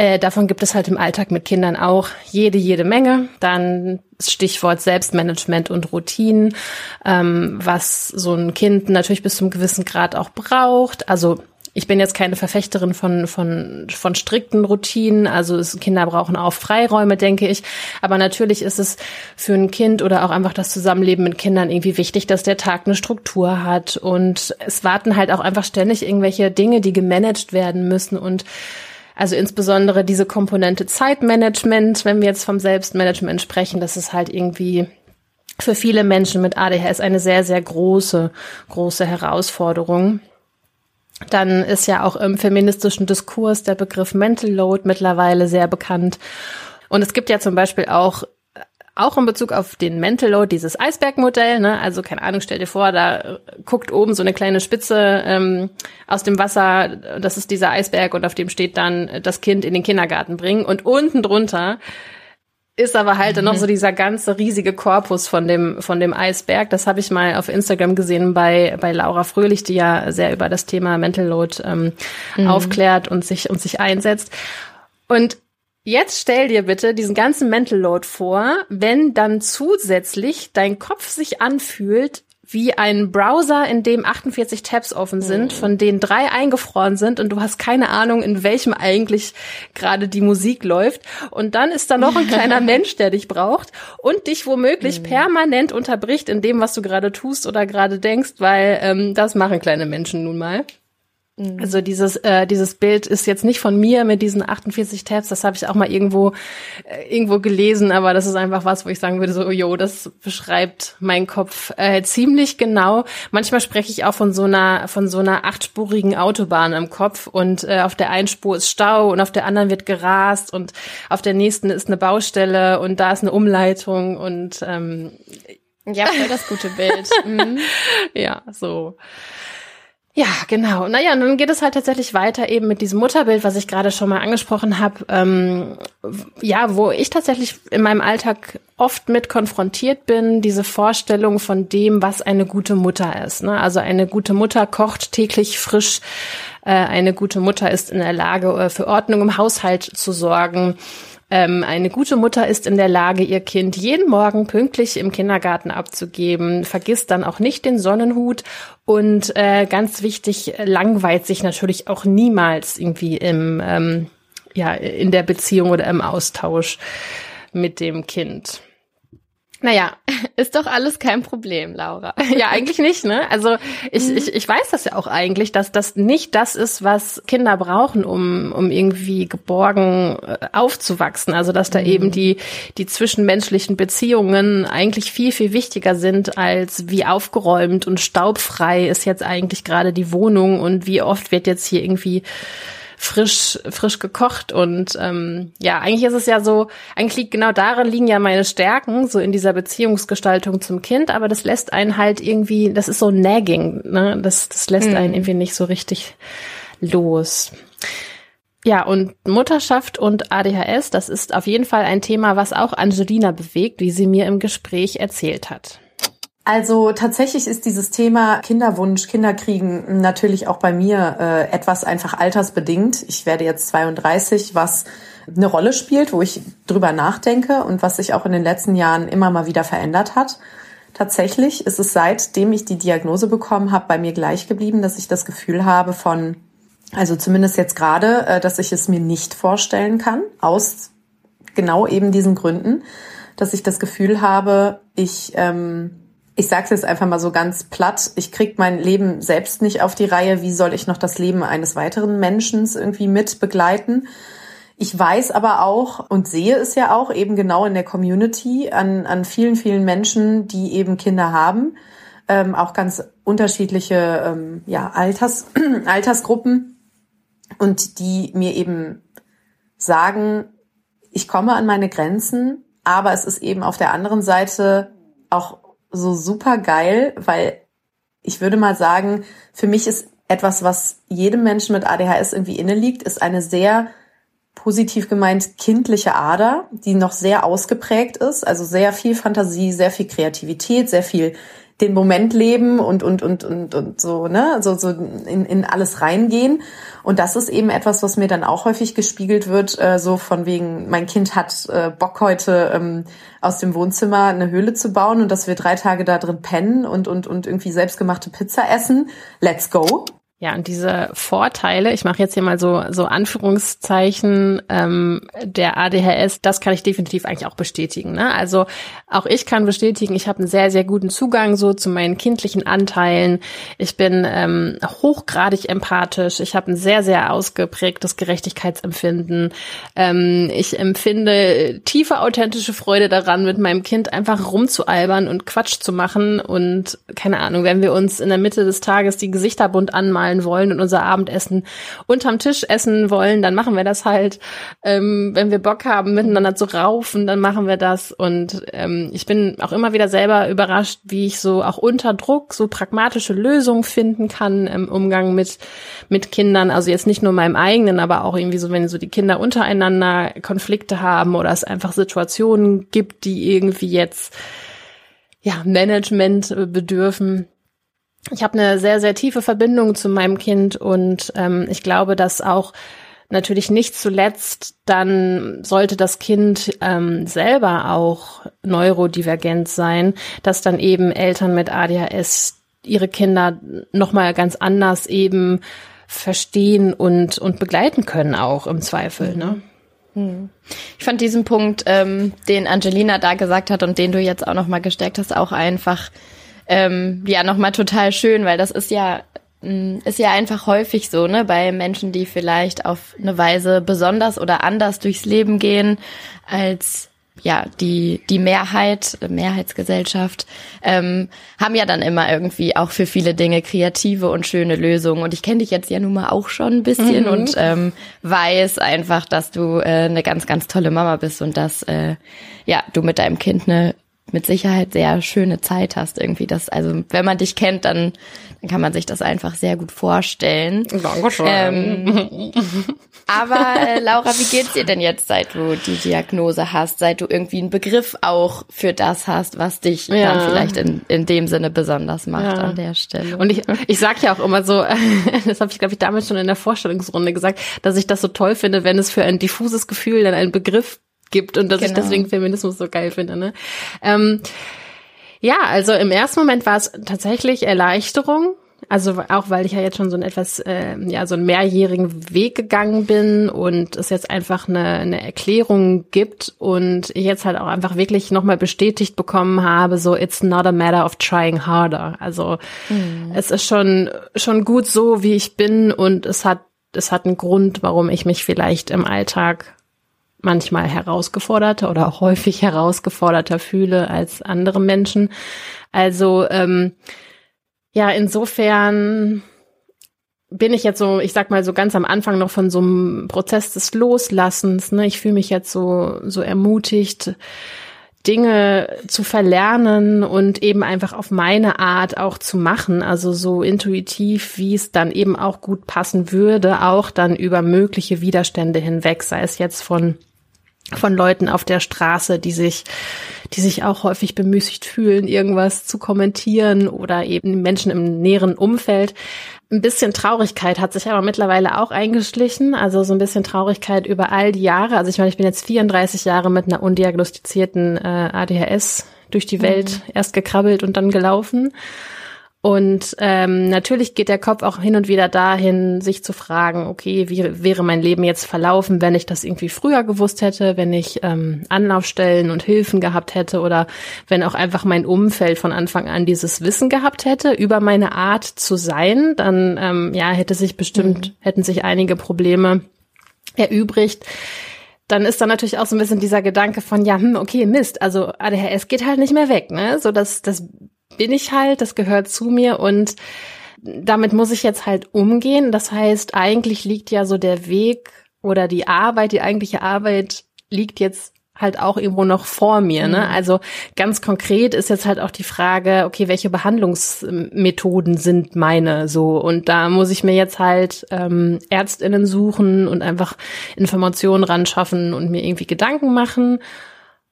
Äh, davon gibt es halt im Alltag mit Kindern auch jede, jede Menge. Dann Stichwort Selbstmanagement und Routinen, ähm, was so ein Kind natürlich bis zum gewissen Grad auch braucht. Also ich bin jetzt keine Verfechterin von, von, von strikten Routinen. Also es, Kinder brauchen auch Freiräume, denke ich. Aber natürlich ist es für ein Kind oder auch einfach das Zusammenleben mit Kindern irgendwie wichtig, dass der Tag eine Struktur hat. Und es warten halt auch einfach ständig irgendwelche Dinge, die gemanagt werden müssen. Und also insbesondere diese Komponente Zeitmanagement, wenn wir jetzt vom Selbstmanagement sprechen, das ist halt irgendwie für viele Menschen mit ADHS eine sehr, sehr große, große Herausforderung. Dann ist ja auch im feministischen Diskurs der Begriff Mental Load mittlerweile sehr bekannt. Und es gibt ja zum Beispiel auch auch in Bezug auf den Mental Load, dieses Eisbergmodell, ne? also keine Ahnung, stell dir vor, da äh, guckt oben so eine kleine Spitze ähm, aus dem Wasser, das ist dieser Eisberg und auf dem steht dann äh, das Kind in den Kindergarten bringen und unten drunter ist aber halt mhm. noch so dieser ganze riesige Korpus von dem von dem Eisberg. Das habe ich mal auf Instagram gesehen bei bei Laura Fröhlich, die ja sehr über das Thema Mental Load ähm, mhm. aufklärt und sich und sich einsetzt. Und Jetzt stell dir bitte diesen ganzen Mental Load vor, wenn dann zusätzlich dein Kopf sich anfühlt wie ein Browser, in dem 48 Tabs offen sind, von denen drei eingefroren sind und du hast keine Ahnung, in welchem eigentlich gerade die Musik läuft. Und dann ist da noch ein kleiner Mensch, der dich braucht und dich womöglich mhm. permanent unterbricht in dem, was du gerade tust oder gerade denkst, weil ähm, das machen kleine Menschen nun mal. Mhm. Also dieses äh, dieses Bild ist jetzt nicht von mir mit diesen 48 Tabs, das habe ich auch mal irgendwo äh, irgendwo gelesen, aber das ist einfach was, wo ich sagen würde so, oh, jo, das beschreibt meinen Kopf äh, ziemlich genau. Manchmal spreche ich auch von so einer von so einer achtspurigen Autobahn im Kopf und äh, auf der einen Spur ist Stau und auf der anderen wird gerast und auf der nächsten ist eine Baustelle und da ist eine Umleitung und ähm, Ja, voll das gute Bild. Mhm. ja, so. Ja, genau. Naja, und dann geht es halt tatsächlich weiter eben mit diesem Mutterbild, was ich gerade schon mal angesprochen habe. Ähm, ja, wo ich tatsächlich in meinem Alltag oft mit konfrontiert bin, diese Vorstellung von dem, was eine gute Mutter ist. Ne? Also eine gute Mutter kocht täglich frisch. Äh, eine gute Mutter ist in der Lage, äh, für Ordnung im Haushalt zu sorgen ähm, eine gute Mutter ist in der Lage, ihr Kind jeden Morgen pünktlich im Kindergarten abzugeben, vergisst dann auch nicht den Sonnenhut und äh, ganz wichtig, langweilt sich natürlich auch niemals irgendwie im, ähm, ja, in der Beziehung oder im Austausch mit dem Kind. Naja, ist doch alles kein Problem, Laura. Ja, eigentlich nicht, ne? Also ich, mhm. ich, ich weiß das ja auch eigentlich, dass das nicht das ist, was Kinder brauchen, um, um irgendwie geborgen äh, aufzuwachsen. Also dass da mhm. eben die, die zwischenmenschlichen Beziehungen eigentlich viel, viel wichtiger sind, als wie aufgeräumt und staubfrei ist jetzt eigentlich gerade die Wohnung und wie oft wird jetzt hier irgendwie frisch, frisch gekocht. Und ähm, ja, eigentlich ist es ja so, eigentlich liegt genau darin liegen ja meine Stärken, so in dieser Beziehungsgestaltung zum Kind, aber das lässt einen halt irgendwie, das ist so nagging, ne? Das, das lässt mhm. einen irgendwie nicht so richtig los. Ja, und Mutterschaft und ADHS, das ist auf jeden Fall ein Thema, was auch Angelina bewegt, wie sie mir im Gespräch erzählt hat. Also tatsächlich ist dieses Thema Kinderwunsch, Kinderkriegen natürlich auch bei mir äh, etwas einfach altersbedingt. Ich werde jetzt 32, was eine Rolle spielt, wo ich drüber nachdenke und was sich auch in den letzten Jahren immer mal wieder verändert hat. Tatsächlich ist es seitdem ich die Diagnose bekommen habe, bei mir gleich geblieben, dass ich das Gefühl habe von, also zumindest jetzt gerade, äh, dass ich es mir nicht vorstellen kann, aus genau eben diesen Gründen, dass ich das Gefühl habe, ich ähm, ich sage es jetzt einfach mal so ganz platt, ich krieg mein Leben selbst nicht auf die Reihe. Wie soll ich noch das Leben eines weiteren Menschen irgendwie mit begleiten? Ich weiß aber auch und sehe es ja auch eben genau in der Community an, an vielen, vielen Menschen, die eben Kinder haben, ähm, auch ganz unterschiedliche ähm, ja, Alters, Altersgruppen und die mir eben sagen, ich komme an meine Grenzen, aber es ist eben auf der anderen Seite auch so super geil, weil ich würde mal sagen, für mich ist etwas, was jedem Menschen mit ADHS irgendwie inne liegt, ist eine sehr positiv gemeint kindliche Ader, die noch sehr ausgeprägt ist, also sehr viel Fantasie, sehr viel Kreativität, sehr viel den Moment leben und und und und und so ne? So so in, in alles reingehen. Und das ist eben etwas was mir dann auch häufig gespiegelt wird äh, so von wegen mein Kind hat äh, Bock heute ähm, aus dem Wohnzimmer eine Höhle zu bauen und dass wir drei Tage da drin pennen und und und irgendwie selbstgemachte Pizza essen. Let's go ja, und diese Vorteile, ich mache jetzt hier mal so, so Anführungszeichen ähm, der ADHS, das kann ich definitiv eigentlich auch bestätigen. Ne? Also auch ich kann bestätigen, ich habe einen sehr, sehr guten Zugang so zu meinen kindlichen Anteilen. Ich bin ähm, hochgradig empathisch. Ich habe ein sehr, sehr ausgeprägtes Gerechtigkeitsempfinden. Ähm, ich empfinde tiefe authentische Freude daran, mit meinem Kind einfach rumzualbern und Quatsch zu machen. Und keine Ahnung, wenn wir uns in der Mitte des Tages die Gesichter bunt anmalen, zahlen wollen und unser Abendessen unterm Tisch essen wollen, dann machen wir das halt. Ähm, wenn wir Bock haben, miteinander zu raufen, dann machen wir das. Und ähm, ich bin auch immer wieder selber überrascht, wie ich so auch unter Druck so pragmatische Lösungen finden kann im Umgang mit, mit Kindern. Also jetzt nicht nur meinem eigenen, aber auch irgendwie so, wenn so die Kinder untereinander Konflikte haben oder es einfach Situationen gibt, die irgendwie jetzt ja, Management bedürfen ich habe eine sehr, sehr tiefe Verbindung zu meinem Kind und ähm, ich glaube, dass auch natürlich nicht zuletzt dann sollte das Kind ähm, selber auch neurodivergent sein, dass dann eben Eltern mit ADHS ihre Kinder nochmal ganz anders eben verstehen und, und begleiten können auch im Zweifel. Ne? Hm. Ich fand diesen Punkt, ähm, den Angelina da gesagt hat und den du jetzt auch nochmal gestärkt hast, auch einfach ähm, ja nochmal total schön, weil das ist ja mm, ist ja einfach häufig so, ne, bei Menschen, die vielleicht auf eine Weise besonders oder anders durchs Leben gehen als ja die die Mehrheit Mehrheitsgesellschaft ähm, haben ja dann immer irgendwie auch für viele Dinge kreative und schöne Lösungen und ich kenne dich jetzt ja nun mal auch schon ein bisschen mhm. und ähm, weiß einfach dass du äh, eine ganz ganz tolle Mama bist und dass äh, ja du mit deinem Kind eine mit Sicherheit sehr schöne Zeit hast irgendwie. Das, also wenn man dich kennt, dann, dann kann man sich das einfach sehr gut vorstellen. Dankeschön. Ähm, aber äh, Laura, wie geht's dir denn jetzt, seit du die Diagnose hast, seit du irgendwie einen Begriff auch für das hast, was dich Ja. dann vielleicht in, in dem Sinne besonders macht Ja. an der Stelle? Und ich, ich sag ja auch immer so, das habe ich glaube ich damals schon in der Vorstellungsrunde gesagt, dass ich das so toll finde, wenn es für ein diffuses Gefühl dann einen Begriff gibt und dass ich Genau. deswegen Feminismus so geil finde. Ne? Ähm, ja, also im ersten Moment war es tatsächlich Erleichterung. Also auch weil ich ja jetzt schon so ein etwas, äh, ja, so einen mehrjährigen Weg gegangen bin und es jetzt einfach eine, eine Erklärung gibt und ich jetzt halt auch einfach wirklich nochmal bestätigt bekommen habe, so it's not a matter of trying harder. Also es ist schon, schon gut so, wie ich bin und es hat, es hat einen Grund, warum ich mich vielleicht im Alltag manchmal herausgeforderter oder auch häufig herausgeforderter fühle als andere Menschen. Also ähm, ja, insofern bin ich jetzt so, ich sag mal so ganz am Anfang noch von so einem Prozess des Loslassens. Ne? Ich fühle mich jetzt so so ermutigt, Dinge zu verlernen und eben einfach auf meine Art auch zu machen, also so intuitiv, wie es dann eben auch gut passen würde, auch dann über mögliche Widerstände hinweg, sei es jetzt von von Leuten auf der Straße, die sich, die sich auch häufig bemüßigt fühlen, irgendwas zu kommentieren oder eben Menschen im näheren Umfeld. Ein bisschen Traurigkeit hat sich aber mittlerweile auch eingeschlichen. Also so ein bisschen Traurigkeit über all die Jahre. Also ich meine, ich bin jetzt 34 Jahre mit einer undiagnostizierten äh, ADHS durch die Welt erst gekrabbelt und dann gelaufen. Und ähm, natürlich geht der Kopf auch hin und wieder dahin, sich zu fragen, okay, wie wäre mein Leben jetzt verlaufen, wenn ich das irgendwie früher gewusst hätte, wenn ich ähm, Anlaufstellen und Hilfen gehabt hätte oder wenn auch einfach mein Umfeld von Anfang an dieses Wissen gehabt hätte über meine Art zu sein, dann ähm, ja hätte sich bestimmt hätten sich einige Probleme erübrigt dann ist da natürlich auch so ein bisschen dieser Gedanke von, ja, hm, okay, Mist, also ADHS geht halt nicht mehr weg, ne? So, das, das bin ich halt, das gehört zu mir und damit muss ich jetzt halt umgehen. Das heißt, eigentlich liegt ja so der Weg oder die Arbeit, die eigentliche Arbeit liegt jetzt halt auch irgendwo noch vor mir. Ne? Also ganz konkret ist jetzt halt auch die Frage, okay, welche Behandlungsmethoden sind meine so? Und da muss ich mir jetzt halt ähm, Ärztinnen suchen und einfach Informationen ran schaffen und mir irgendwie Gedanken machen.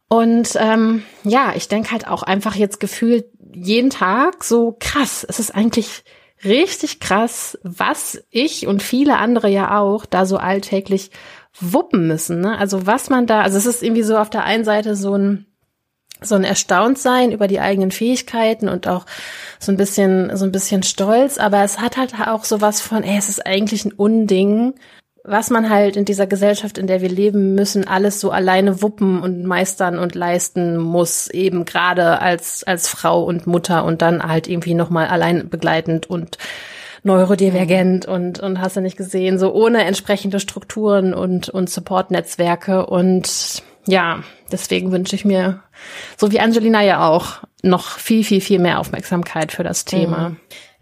Und ähm, ja, ich denke halt auch einfach jetzt gefühlt jeden Tag so krass. Es ist eigentlich richtig krass, was ich und viele andere ja auch da so alltäglich wuppen müssen. Ne? Also was man da, also es ist irgendwie so auf der einen Seite so ein so ein Erstauntsein über die eigenen Fähigkeiten und auch so ein bisschen so ein bisschen Stolz, aber es hat halt auch sowas von, ey, es ist eigentlich ein Unding, was man halt in dieser Gesellschaft, in der wir leben müssen, alles so alleine wuppen und meistern und leisten muss, eben gerade als als Frau und Mutter und dann halt irgendwie noch mal allein begleitend und neurodivergent und und hast du nicht gesehen, so ohne entsprechende Strukturen und und Support-Netzwerke und ja, deswegen wünsche ich mir, so wie Angelina ja auch, noch viel, viel, viel mehr Aufmerksamkeit für das Thema.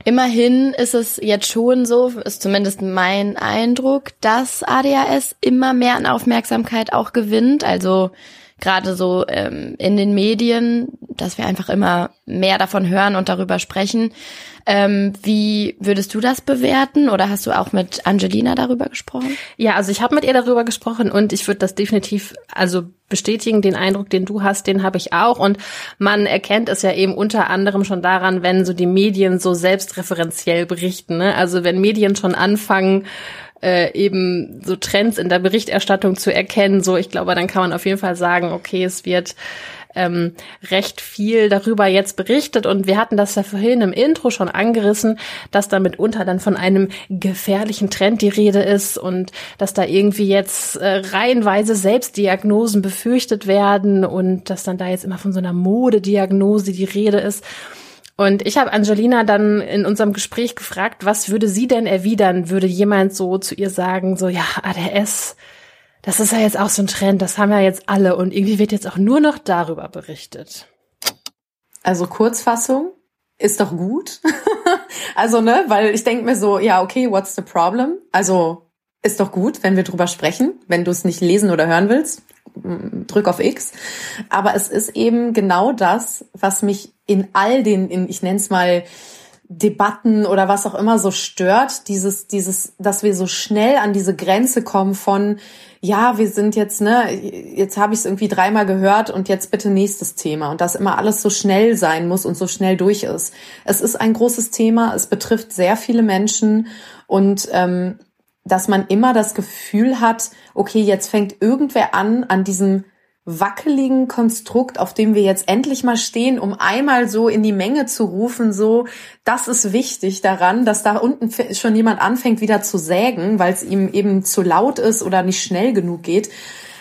Immerhin ist es jetzt schon so, ist zumindest mein Eindruck, dass ADHS immer mehr an Aufmerksamkeit auch gewinnt. Also gerade so ähm, in den Medien, dass wir einfach immer mehr davon hören und darüber sprechen. Ähm, wie würdest du das bewerten oder hast du auch mit Angelina darüber gesprochen? Ja, also ich habe mit ihr darüber gesprochen und ich würde das definitiv also bestätigen, den Eindruck, den du hast, den habe ich auch und man erkennt es ja eben unter anderem schon daran, wenn so die Medien so selbstreferenziell berichten, ne? Also wenn Medien schon anfangen äh, eben so Trends in der Berichterstattung zu erkennen, so ich glaube, dann kann man auf jeden Fall sagen, okay, es wird ähm, recht viel darüber jetzt berichtet und wir hatten das ja vorhin im Intro schon angerissen, dass da mitunter dann von einem gefährlichen Trend die Rede ist und dass da irgendwie jetzt äh, reihenweise Selbstdiagnosen befürchtet werden und dass dann da jetzt immer von so einer Modediagnose die Rede ist. Und ich habe Angelina dann in unserem Gespräch gefragt, was würde sie denn erwidern, würde jemand so zu ihr sagen, so ja, ADS, das ist ja jetzt auch so ein Trend, das haben ja jetzt alle und irgendwie wird jetzt auch nur noch darüber berichtet. Also Kurzfassung ist doch gut. also, ne, weil ich denke mir so, ja, okay, what's the problem? Also ist doch gut, wenn wir drüber sprechen. Wenn du es nicht lesen oder hören willst, drück auf X. Aber es ist eben genau das, was mich in all den, in, ich nenne es mal, Debatten oder was auch immer so stört, dieses, dieses, dass wir so schnell an diese Grenze kommen von, ja, wir sind jetzt, ne, jetzt habe ich es irgendwie dreimal gehört und jetzt bitte nächstes Thema und dass immer alles so schnell sein muss und so schnell durch ist. Es ist ein großes Thema, es betrifft sehr viele Menschen und ähm, dass man immer das Gefühl hat, okay, jetzt fängt irgendwer an, an diesem wackeligen Konstrukt, auf dem wir jetzt endlich mal stehen, um einmal so in die Menge zu rufen, so, das ist wichtig daran, dass da unten schon jemand anfängt wieder zu sägen, weil es ihm eben zu laut ist oder nicht schnell genug geht.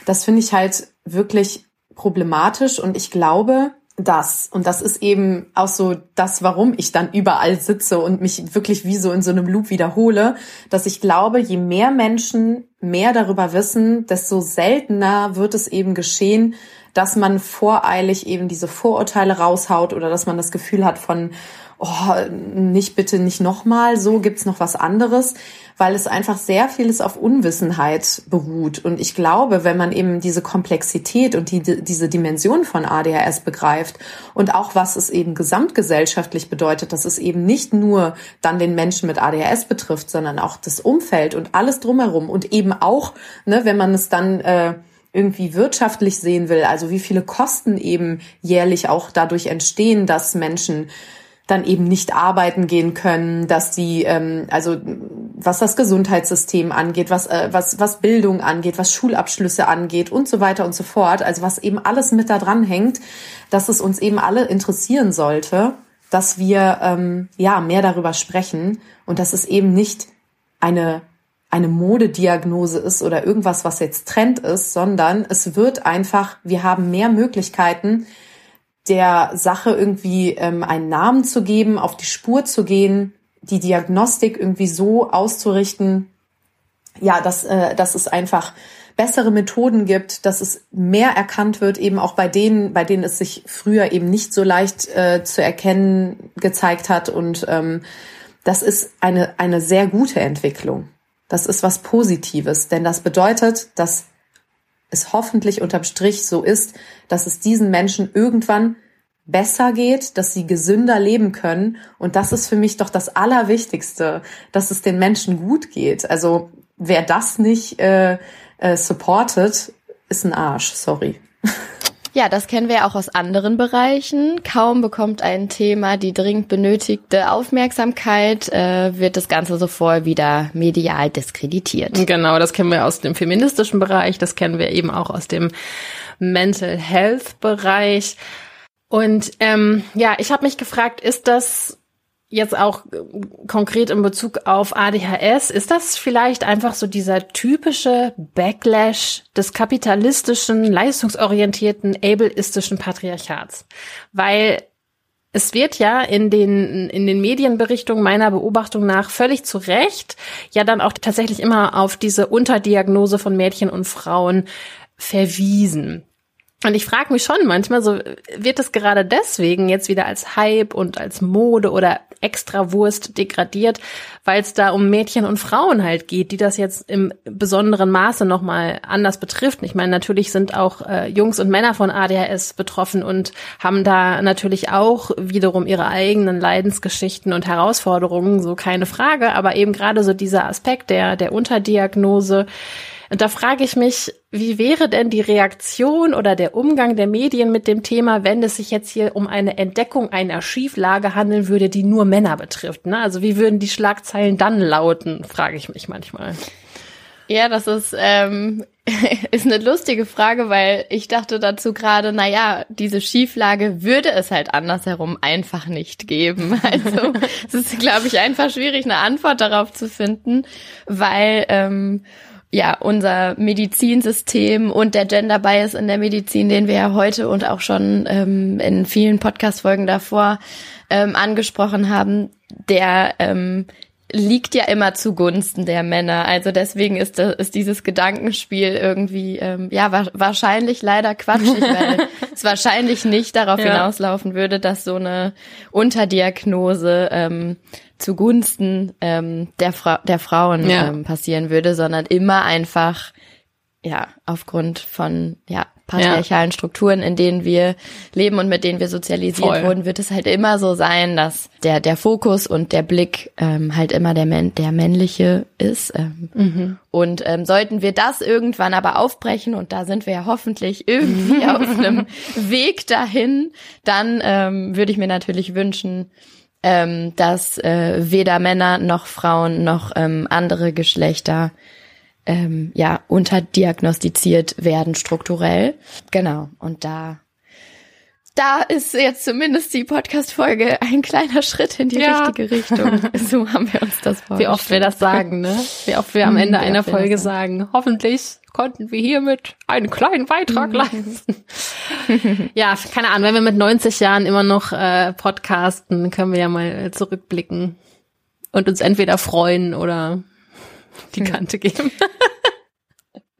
Das finde ich halt wirklich problematisch und ich glaube, das. Und das ist eben auch so das, warum ich dann überall sitze und mich wirklich wie so in so einem Loop wiederhole, dass ich glaube, je mehr Menschen mehr darüber wissen, desto seltener wird es eben geschehen, dass man voreilig eben diese Vorurteile raushaut oder dass man das Gefühl hat von, oh, nicht bitte nicht nochmal, so gibt's noch was anderes, weil es einfach sehr vieles auf Unwissenheit beruht. Und ich glaube, wenn man eben diese Komplexität und die, diese Dimension von ADHS begreift und auch was es eben gesamtgesellschaftlich bedeutet, dass es eben nicht nur dann den Menschen mit ADHS betrifft, sondern auch das Umfeld und alles drumherum und eben auch, ne, wenn man es dann äh, irgendwie wirtschaftlich sehen will, also wie viele Kosten eben jährlich auch dadurch entstehen, dass Menschen dann eben nicht arbeiten gehen können, dass die, ähm, also was das Gesundheitssystem angeht, was, äh, was, was Bildung angeht, was Schulabschlüsse angeht und so weiter und so fort, also was eben alles mit da dran hängt, dass es uns eben alle interessieren sollte, dass wir ähm, ja mehr darüber sprechen und dass es eben nicht eine eine Modediagnose ist oder irgendwas, was jetzt Trend ist, sondern es wird einfach, wir haben mehr Möglichkeiten, der Sache irgendwie ähm, einen Namen zu geben, auf die Spur zu gehen, die Diagnostik irgendwie so auszurichten, ja, dass, äh, dass es einfach bessere Methoden gibt, dass es mehr erkannt wird, eben auch bei denen, bei denen es sich früher eben nicht so leicht äh, zu erkennen gezeigt hat. Und ähm, das ist eine, eine sehr gute Entwicklung. Das ist was Positives, denn das bedeutet, dass es hoffentlich unterm Strich so ist, dass es diesen Menschen irgendwann besser geht, dass sie gesünder leben können. Und das ist für mich doch das Allerwichtigste, dass es den Menschen gut geht. Also wer das nicht äh, äh, supportet, ist ein Arsch, sorry. Ja, das kennen wir auch aus anderen Bereichen. Kaum bekommt ein Thema die dringend benötigte Aufmerksamkeit, äh, wird das Ganze sofort wieder medial diskreditiert. Genau, das kennen wir aus dem feministischen Bereich, das kennen wir eben auch aus dem Mental Health Bereich. Und ähm, ja, ich habe mich gefragt, ist das jetzt auch äh, konkret in Bezug auf ADHS, ist das vielleicht einfach so dieser typische Backlash des kapitalistischen, leistungsorientierten, ableistischen Patriarchats? Weil es wird ja in den, in den Medienberichtungen meiner Beobachtung nach völlig zu Recht ja dann auch tatsächlich immer auf diese Unterdiagnose von Mädchen und Frauen verwiesen. Und ich frage mich schon manchmal, so wird es gerade deswegen jetzt wieder als Hype und als Mode oder Extrawurst degradiert, weil es da um Mädchen und Frauen halt geht, die das jetzt im besonderen Maße nochmal anders betrifft. Ich meine, natürlich sind auch äh, Jungs und Männer von ADHS betroffen und haben da natürlich auch wiederum ihre eigenen Leidensgeschichten und Herausforderungen, so keine Frage. Aber eben gerade so dieser Aspekt der, der Unterdiagnose, und da frage ich mich, wie wäre denn die Reaktion oder der Umgang der Medien mit dem Thema, wenn es sich jetzt hier um eine Entdeckung einer Schieflage handeln würde, die nur Männer betrifft? Ne? Also wie würden die Schlagzeilen dann lauten, frage ich mich manchmal. Ja, das ist, ähm, ist eine lustige Frage, weil ich dachte dazu gerade, na ja, diese Schieflage würde es halt andersherum einfach nicht geben. Also es ist, glaube ich, einfach schwierig, eine Antwort darauf zu finden, weil ähm, ja, unser Medizinsystem und der Gender Bias in der Medizin, den wir ja heute und auch schon ähm, in vielen Podcast-Folgen davor ähm, angesprochen haben, der ähm, liegt ja immer zugunsten der Männer. Also deswegen ist, das, ist dieses Gedankenspiel irgendwie, ähm, ja, wa wahrscheinlich leider quatschig, weil es wahrscheinlich nicht darauf ja. hinauslaufen würde, dass so eine Unterdiagnose ähm, zugunsten ähm, der, Fra der Frauen ja. ähm, passieren würde, sondern immer einfach ja, aufgrund von, ja, patriarchalen Strukturen, in denen wir leben und mit denen wir sozialisiert Voll. wurden, wird es halt immer so sein, dass der, der Fokus und der Blick ähm, halt immer der, Män der männliche ist. Ähm, Und ähm, sollten wir das irgendwann aber aufbrechen, und da sind wir ja hoffentlich irgendwie auf einem Weg dahin, dann ähm, würde ich mir natürlich wünschen, ähm, dass äh, weder Männer noch Frauen noch ähm, andere Geschlechter ähm, ja unterdiagnostiziert werden strukturell. Genau. Und da da ist jetzt zumindest die Podcast-Folge ein kleiner Schritt in die Ja. richtige Richtung. So haben wir uns das vorgestellt. Wie oft wir das sagen, ne? Wie oft wir am Hm, Ende wie einer Folge sagen, hoffentlich konnten wir hiermit einen kleinen Beitrag Mhm. leisten. ja, keine Ahnung, wenn wir mit 90 Jahren immer noch äh, podcasten, können wir ja mal zurückblicken und uns entweder freuen oder die Hm. Kante geben.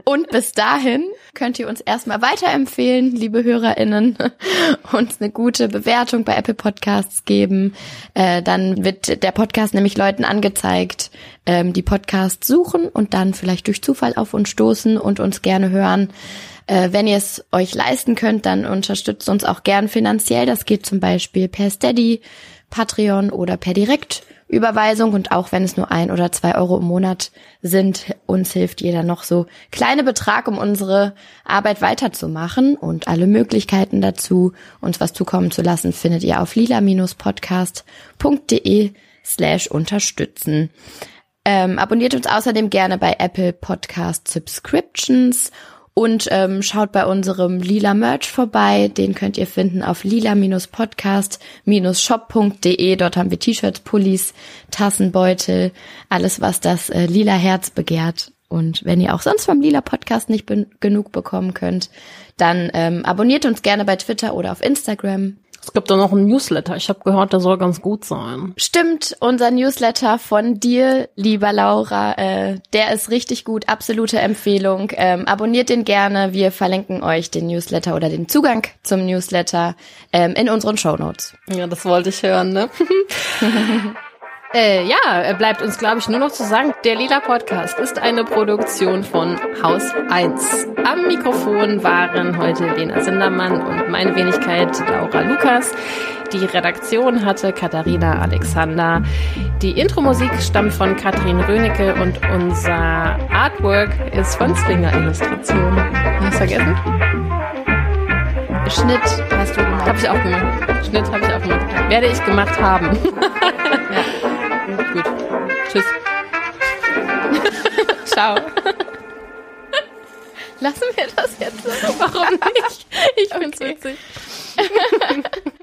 Und bis dahin könnt ihr uns erstmal weiterempfehlen, liebe HörerInnen, uns eine gute Bewertung bei Apple Podcasts geben. Äh, dann wird der Podcast nämlich Leuten angezeigt, ähm, die Podcasts suchen und dann vielleicht durch Zufall auf uns stoßen und uns gerne hören. Äh, wenn ihr es euch leisten könnt, dann unterstützt uns auch gern finanziell. Das geht zum Beispiel per Steady, Patreon oder per Direktüberweisung. Und auch wenn es nur ein oder zwei Euro im Monat sind, uns hilft jeder noch so kleine Betrag, um unsere Arbeit weiterzumachen. Und alle Möglichkeiten dazu, uns was zukommen zu lassen, findet ihr auf lila-podcast.de slash unterstützen. Ähm, abonniert uns außerdem gerne bei Apple Podcast Subscriptions und ähm, schaut bei unserem Lila Merch vorbei. Den könnt ihr finden auf lila-podcast-shop.de. Dort haben wir T-Shirts, Pullis, Tassenbeutel, alles, was das äh, lila Herz begehrt. Und wenn ihr auch sonst vom Lila Podcast nicht genug bekommen könnt, dann ähm, abonniert uns gerne bei Twitter oder auf Instagram. Es gibt da noch einen Newsletter. Ich habe gehört, der soll ganz gut sein. Stimmt, unser Newsletter von dir, lieber Laura, äh, der ist richtig gut, absolute Empfehlung. Ähm, abonniert den gerne. Wir verlinken euch den Newsletter oder den Zugang zum Newsletter ähm, in unseren Shownotes. Ja, das wollte ich hören, ne? äh, ja, äh, bleibt uns, glaube ich, nur noch zu sagen, der Lila Podcast ist eine Produktion von Haus 1. Am Mikrofon waren heute Lena Sindermann und meine Wenigkeit Laura Lukas. Die Redaktion hatte Katharina Alexander. Die Intro-Musik stammt von Katrin Rönecke und unser Artwork ist von Slinger Illustration. Hast du vergessen? Schnitt hast du gemacht. Habe ich auch gemacht. Schnitt habe ich auch gemacht. Werde ich gemacht haben. Gut. Tschüss. Ciao. Lassen wir das jetzt so? Warum nicht? Ich find's Okay. witzig.